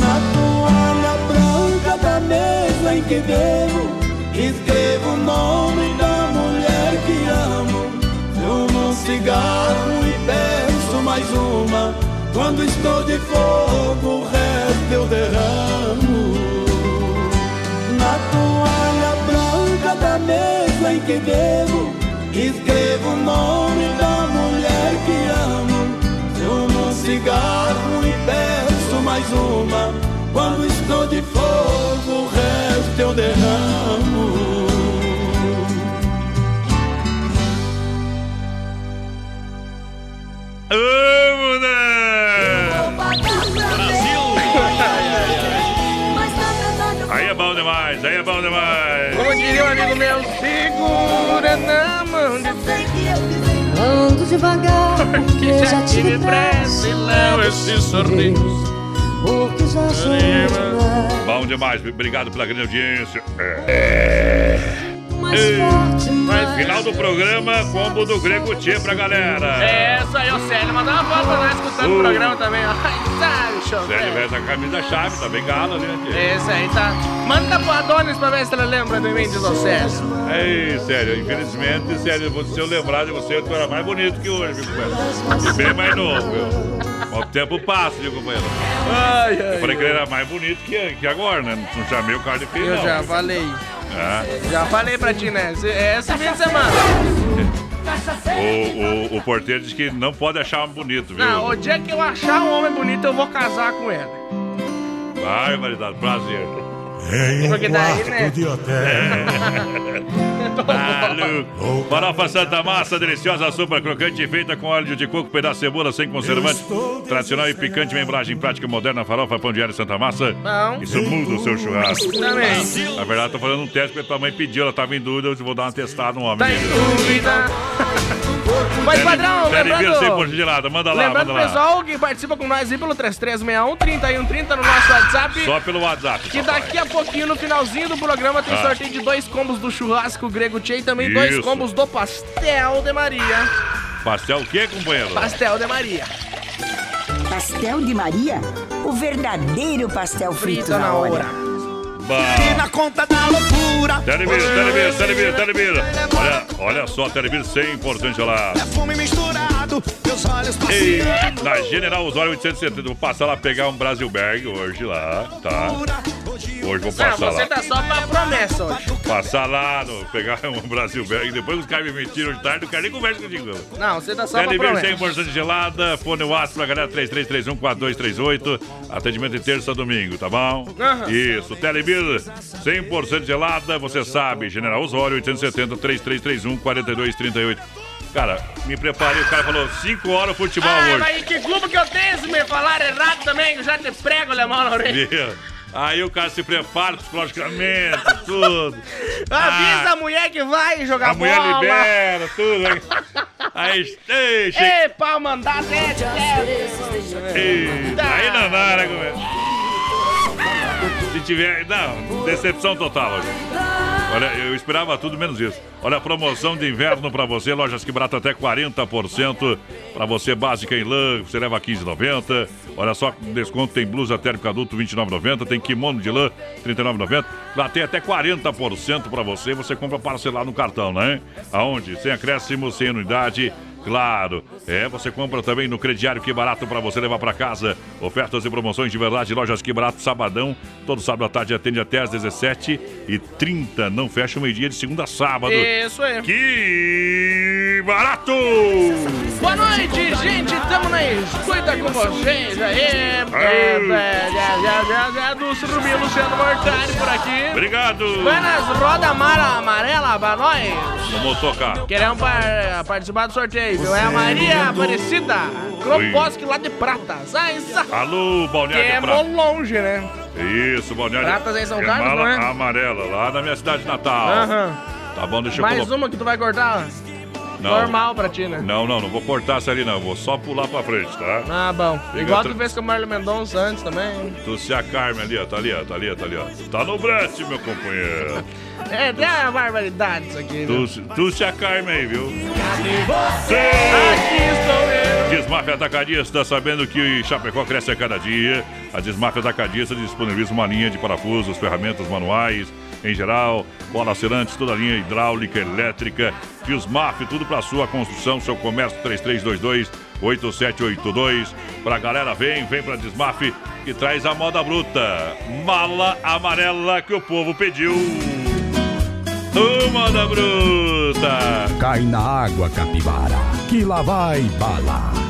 S6: Na toalha branca da mesa em que bebo, escrevo o nome da mulher que amo. Fumo um cigarro e peço mais uma. Quando estou de fogo, o resto eu derramo. Mesa em que bebo, escrevo o nome da mulher que amo. Fumo um cigarro e peço mais uma. Quando estou de fogo, o resto eu derramo.
S1: Vamos, né? Brasil! Aí é bom demais, aí é bom demais.
S4: Amigo meu, segura na mão de
S23: Ando devagar, porque já tive
S4: pressa e não esse sorriso.
S23: Porque já sou demais.
S1: Bom demais, obrigado pela grande audiência. É. Ei. Final do programa, combo do Grego Tchê pra galera.
S4: É isso aí, o Célio mandou uma foto pra nós escutando o
S1: Uh.
S4: programa também, ó. Ai, show.
S1: Célio velho da camisa chave, tá bem gala, né? Tchê?
S4: Esse aí tá. Manda pro Adonis pra ver se ele lembra de mim, diz o Célio.
S1: Ei, sério, infelizmente, sério, se eu lembrar de você, tu era mais bonito que hoje, viu, companheiro? E bem mais novo, viu? O tempo passa, viu, companheiro?
S4: Ai, ai,
S1: Eu falei que ele era mais bonito que, que agora, né? Não chamei o cara de feio,
S4: Eu
S1: não.
S4: já falei.
S1: É.
S4: Já falei pra ti, né? É esse fim de semana.
S1: O, o, o porteiro disse que não pode achar homem bonito, viu?
S4: Não, o dia que eu achar um homem bonito, eu vou casar com ele.
S1: Vai, variedade, prazer.
S10: Em
S4: Porque daí, né?
S10: de hotel.
S1: Maluco. Farofa Santa Massa, deliciosa sopa crocante feita com óleo de coco, pedaço de cebola sem conservante. Tradicional e picante, membragem prática moderna, farofa, pão de alho Santa Massa.
S4: Bom.
S1: Isso muda o seu churrasco.
S4: Também.
S1: Na verdade, tô fazendo um teste porque tua mãe pediu, ela tava em dúvida, eu vou dar uma testada no homem.
S4: Tá em dúvida. Mas, padrão, lembrando...
S1: 100% gelada, manda lá,
S4: Lembrando,
S1: manda lá.
S4: pessoal, que participa com nós aí pelo 3361 3130 no nosso WhatsApp.
S1: Só pelo WhatsApp.
S4: Que daqui a pouquinho, no finalzinho do programa, tem
S1: Ah.
S4: sorteio de dois combos do churrasco grego Tchê e também dois
S1: Isso.
S4: combos do pastel de Maria.
S1: Pastel o quê, companheiro?
S4: Pastel de Maria.
S9: Pastel de Maria? O verdadeiro pastel frito,
S4: Frito na hora.
S1: Bah.
S24: na conta da loucura.
S1: Telebir, Telebir, Telebir, Telebir. Olha, olha só, Telebir 100% gelado.
S24: Fume misturado, meus olhos
S1: Ei,
S24: passeando.
S1: na General Osório 870, vou passar lá pegar um Brasilberg hoje lá, tá? Hoje vou passar
S4: você
S1: lá.
S4: tá só pra promessa hoje.
S1: Passar lá, no, pegar um Brasilberg, depois os caras me mentiram de tarde, o cara nem conversa contigo.
S4: Não, você tá só pra promessa.
S1: 100% gelada, fone WhatsApp pra galera 33314238, atendimento de terça a domingo, tá bom?
S4: Aham.
S1: Isso, Telebir 100% gelada, você sabe, General Osório 870 3331 4238. Cara, me preparei, o cara falou 5 horas futebol
S4: Ah,
S1: hoje.
S4: mas que clube que eu tenho se me falar errado também, que eu já te prego, alemão na orelha.
S1: Aí o cara se prepara psicologicamente, tudo.
S4: Avisa a mulher que vai jogar
S1: Ah. A mulher
S4: bola.
S1: libera, tudo. Aí, aí ei, chega.
S4: Ei, pau mandar sete, sete.
S1: Ei, aí não dá, né, companheiro? Se tiver. Não, decepção total hoje. Olha, eu esperava tudo menos isso. Olha a promoção de inverno pra você, lojas que barato até 40%. Pra você básica em lã, você leva 15,90. Olha só, desconto tem blusa térmica adulto 29,90, tem kimono de lã 39,90. Lá tem até 40% pra você, você compra parcelado no cartão, né? Aonde? Sem acréscimo, sem anuidade. Claro, é, você compra também no crediário Que Barato para você levar para casa. Ofertas e promoções de verdade, lojas Que Barato, sabadão. Todo sábado à tarde atende até às 17h30. Não fecha o meio-dia de segunda a sábado.
S4: Isso aí.
S1: Que barato!
S4: Boa noite, gente. Tamo na escuta com vocês aí. É, é, é, é, Rubinho, Luciano Mortari por aqui.
S1: Obrigado!
S4: Buenas, roda amara, amarela pra nós.
S1: Vamos tocar.
S4: Queremos par- participar do sorteio, viu? É a Maria Aparecida Kroposki lá de Pratas. Ah, isso.
S1: Alô,
S4: Que
S1: Balneário
S4: é
S1: de Prata.
S4: mó longe, né?
S1: Isso, Balneário.
S4: Pratas aí São
S1: é
S4: Carlos,
S1: mala
S4: não é?
S1: amarela, lá na minha cidade natal.
S4: Aham.
S1: Tá bom, deixa eu
S4: Mais
S1: colocar.
S4: uma que tu vai cortar?
S1: Não.
S4: Normal pra ti, né?
S1: Não, não, não vou cortar essa ali, não. Vou só pular pra frente, tá?
S4: Ah, bom.
S1: Fica
S4: Igual
S1: tra-
S4: tu fez com o Marlon Mendonça antes também.
S1: Tu se acarme ali, ó. Tá ali, ó. Tá ali, ó. Tá ali, ó. Tá no brete, meu companheiro.
S4: É, tem uma barbaridade isso aqui, viu?
S1: se- tu se acarme aí, viu?
S4: Aqui estou eu.
S1: Desmafia Atacadista, sabendo que Chapecó cresce a cada dia. A Desmafia Atacadista disponibiliza uma linha de parafusos, ferramentas manuais, em geral, bolas selantes, toda a linha hidráulica, elétrica. Desmaf, tudo para sua construção, seu comércio 3322 8782. Pra galera, vem, vem pra Desmaf que traz a moda bruta. Mala amarela que o povo pediu. Ô, moda bruta!
S25: Cai na água, capivara, que lá vai bala.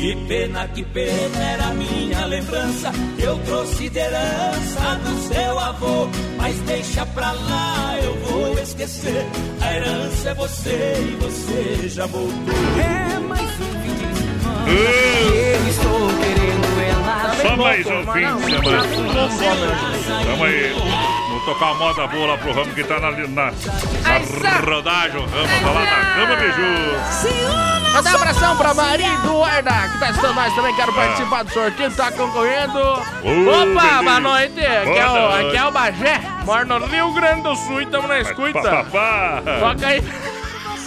S18: Que pena, que pena era a minha lembrança. Eu trouxe de herança do seu avô. Mas deixa pra lá, eu vou esquecer. A herança é você e você já voltou. É mais um fim de semana. Eu estou querendo ela.
S1: Só mais um fim de semana. Tamo aí. Vamos tocar uma moda boa lá pro Ramo que tá na, na, na rodagem. O Ramo tá lá na cama, beijo.
S4: Mandar um abração pra Maria Eduarda, que tá assistindo nós também. Quero participar do sorteio, tá concorrendo. Opa,
S1: bebê.
S4: boa noite. Aqui é, o, aqui é o Bagé. Moro no Rio Grande do Sul e tamo na escuta. Toca aí.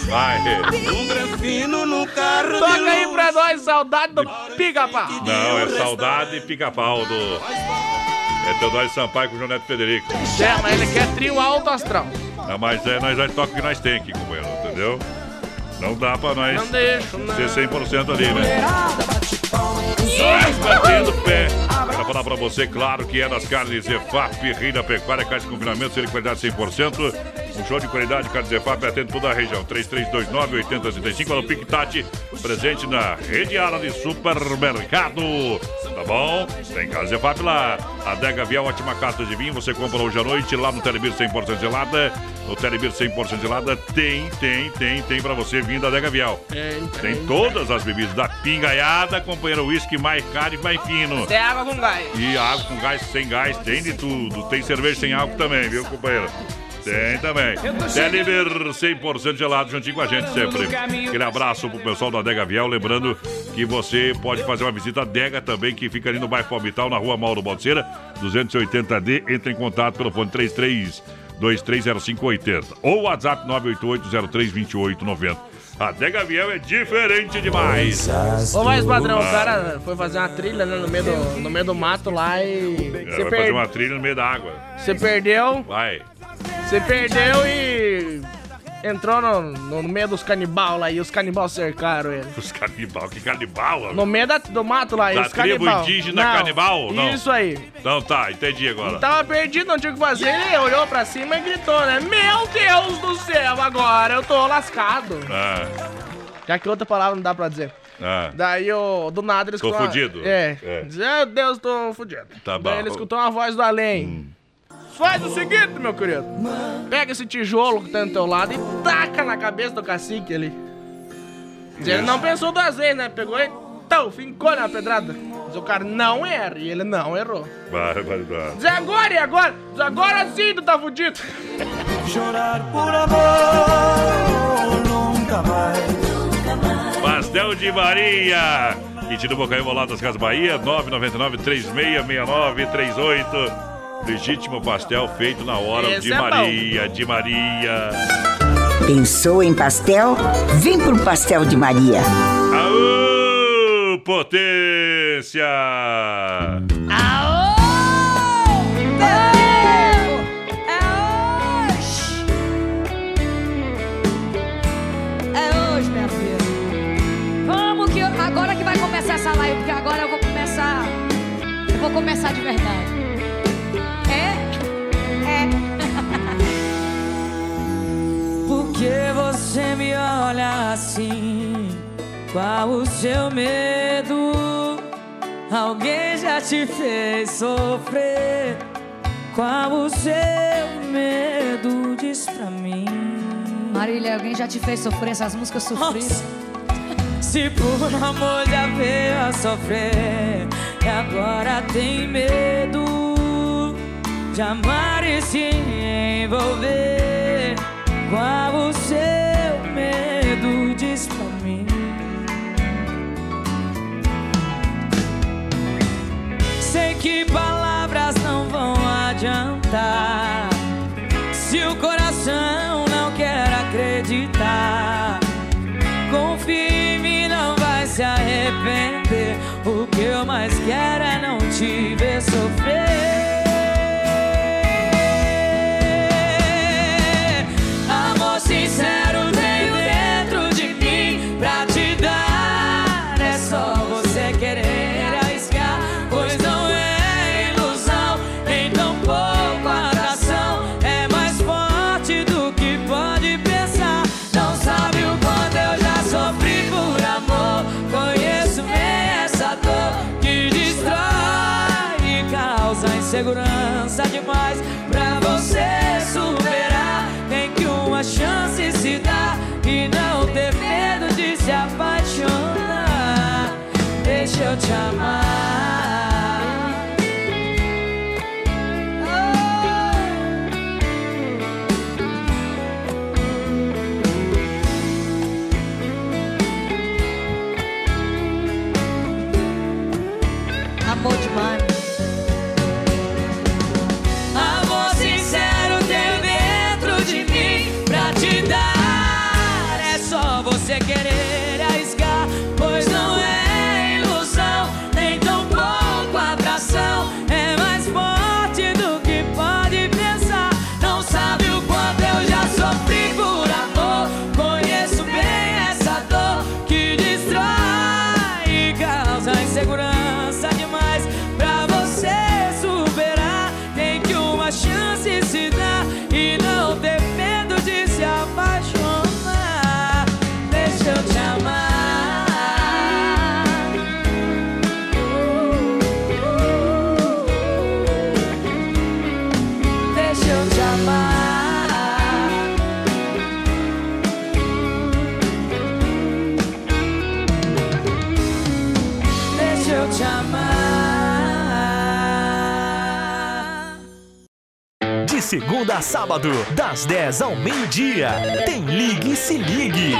S1: Vai.
S6: Um granfino no carro
S4: Toca aí pra nós, saudade do pica-pau.
S1: Não, é saudade e pica-pau do. É Teodoro Sampaio com o Joneto Federico.
S4: É, mas ele quer trio alto astral.
S1: Não, mas é, nós já toca o que nós tem aqui, companheiro, entendeu? Não dá pra nós
S4: Não deixo, não.
S1: ser 100% ali, né? Nós batendo pé. Quero falar pra você, claro, que é das carnes Zefap, Rei da Pecuária, carne de confinamento, ser de qualidade 100%. Um show de qualidade, carne Zefap, atende toda a região. 3329-8035, alô Pique Tati, presente na rede ala de supermercado. Tá bom? Tem carne Zefap lá. Adega Vial, ótima carta de vinho, você compra hoje à noite lá no Telebir 100% gelada. No Telebir 100% gelada tem, tem, tem, tem pra você vindo da Adega Vial. Tem todas as bebidas, da pingaiada, companheiro, uísque mais caro e mais fino.
S4: Tem água com gás.
S1: E água com gás, sem gás, tem de tudo. Tem cerveja sem álcool também, viu, companheiro? Tem também. Deliver 100% gelado juntinho com a gente sempre. Aquele abraço pro pessoal da Adega Vial. Lembrando que você pode fazer uma visita à Adega também, que fica ali no bairro Palmital, na rua Mauro Balseira, 280D. Entre em contato pelo fone 33 230580 ou WhatsApp 988032890. A Adega Vial é diferente demais.
S4: Ô, mas padrão, o
S1: Ah.
S4: cara foi fazer uma trilha né, no, meio do, no meio do mato lá e.
S1: É,
S4: Você
S1: vai
S4: per-
S1: fazer uma trilha no meio da água.
S4: Você perdeu,
S1: Vai.
S4: Você perdeu e entrou no, no meio dos canibal lá e os canibal cercaram ele.
S1: Os canibal, que canibal?
S4: No meio da- do mato lá,
S1: Da
S4: os
S1: tribo
S4: canibal.
S1: indígena
S4: Não,
S1: canibal? Não.
S4: Isso aí.
S1: Então tá, entendi agora.
S4: Tava perdido, não tinha o que fazer. Ele olhou pra cima e gritou, né? Meu Deus do céu, agora eu tô lascado.
S1: Ah,
S4: Já que outra palavra não dá pra dizer.
S1: ah.
S4: Daí, o, do nada, ele
S1: Tô
S4: escutou... uma-
S1: fudido.
S4: É.
S1: É.
S4: Diz, Meu Deus, tô fudido.
S1: Tá
S4: Daí
S1: bom. Hum.
S4: ele escutou uma voz do além. Faz o seguinte, meu querido. Pega esse tijolo que tá do teu lado e taca na cabeça do cacique ali. Ele não pensou duas vezes, né? Pegou e tão, fincou na pedrada. Mas o cara não erra e ele não errou.
S1: Barbaridade.
S4: Diz agora e agora? Diz agora sim tu tá fudido.
S6: Chorar por amor nunca mais.
S1: Pastel de Maria. Kit do Bocaí Bolado das Casas Bahia, 999-3669-38. Legítimo pastel feito na hora
S9: Esse
S1: de
S9: é
S1: Maria, bom. de Maria.
S9: Pensou em pastel? Vem pro Pastel de Maria.
S1: Aô, potência!
S15: Aô!
S26: agora que vai começar essa live, porque agora
S27: eu vou começar. Eu vou começar de verdade. Você me olha assim? Qual o seu medo? Alguém já te fez sofrer? Qual o seu medo? Diz pra mim.
S26: Marília, alguém já te fez sofrer essas músicas sofridas?
S27: Se por amor já veio a sofrer E agora tem medo De amar e se envolver Qual o seu Diz pra mim Sei que palavras não vão adiantar Se o coração não quer acreditar Confie em mim, não vai se arrepender. O que eu mais quero é não te ver sofrer. Deixa eu te
S17: segunda a sábado, das 10 ao meio-dia, tem Ligue e Se Ligue.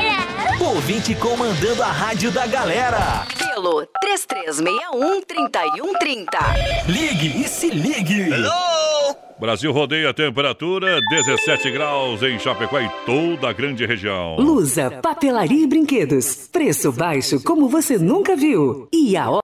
S17: Ouvinte comandando a rádio da galera.
S13: Pelo 3361-3130.
S17: Ligue e Se Ligue.
S1: Brasil rodeia a temperatura 17 graus em Chapecó e toda a grande região.
S13: Lusa, papelaria e brinquedos. Preço baixo como você nunca viu. E a hora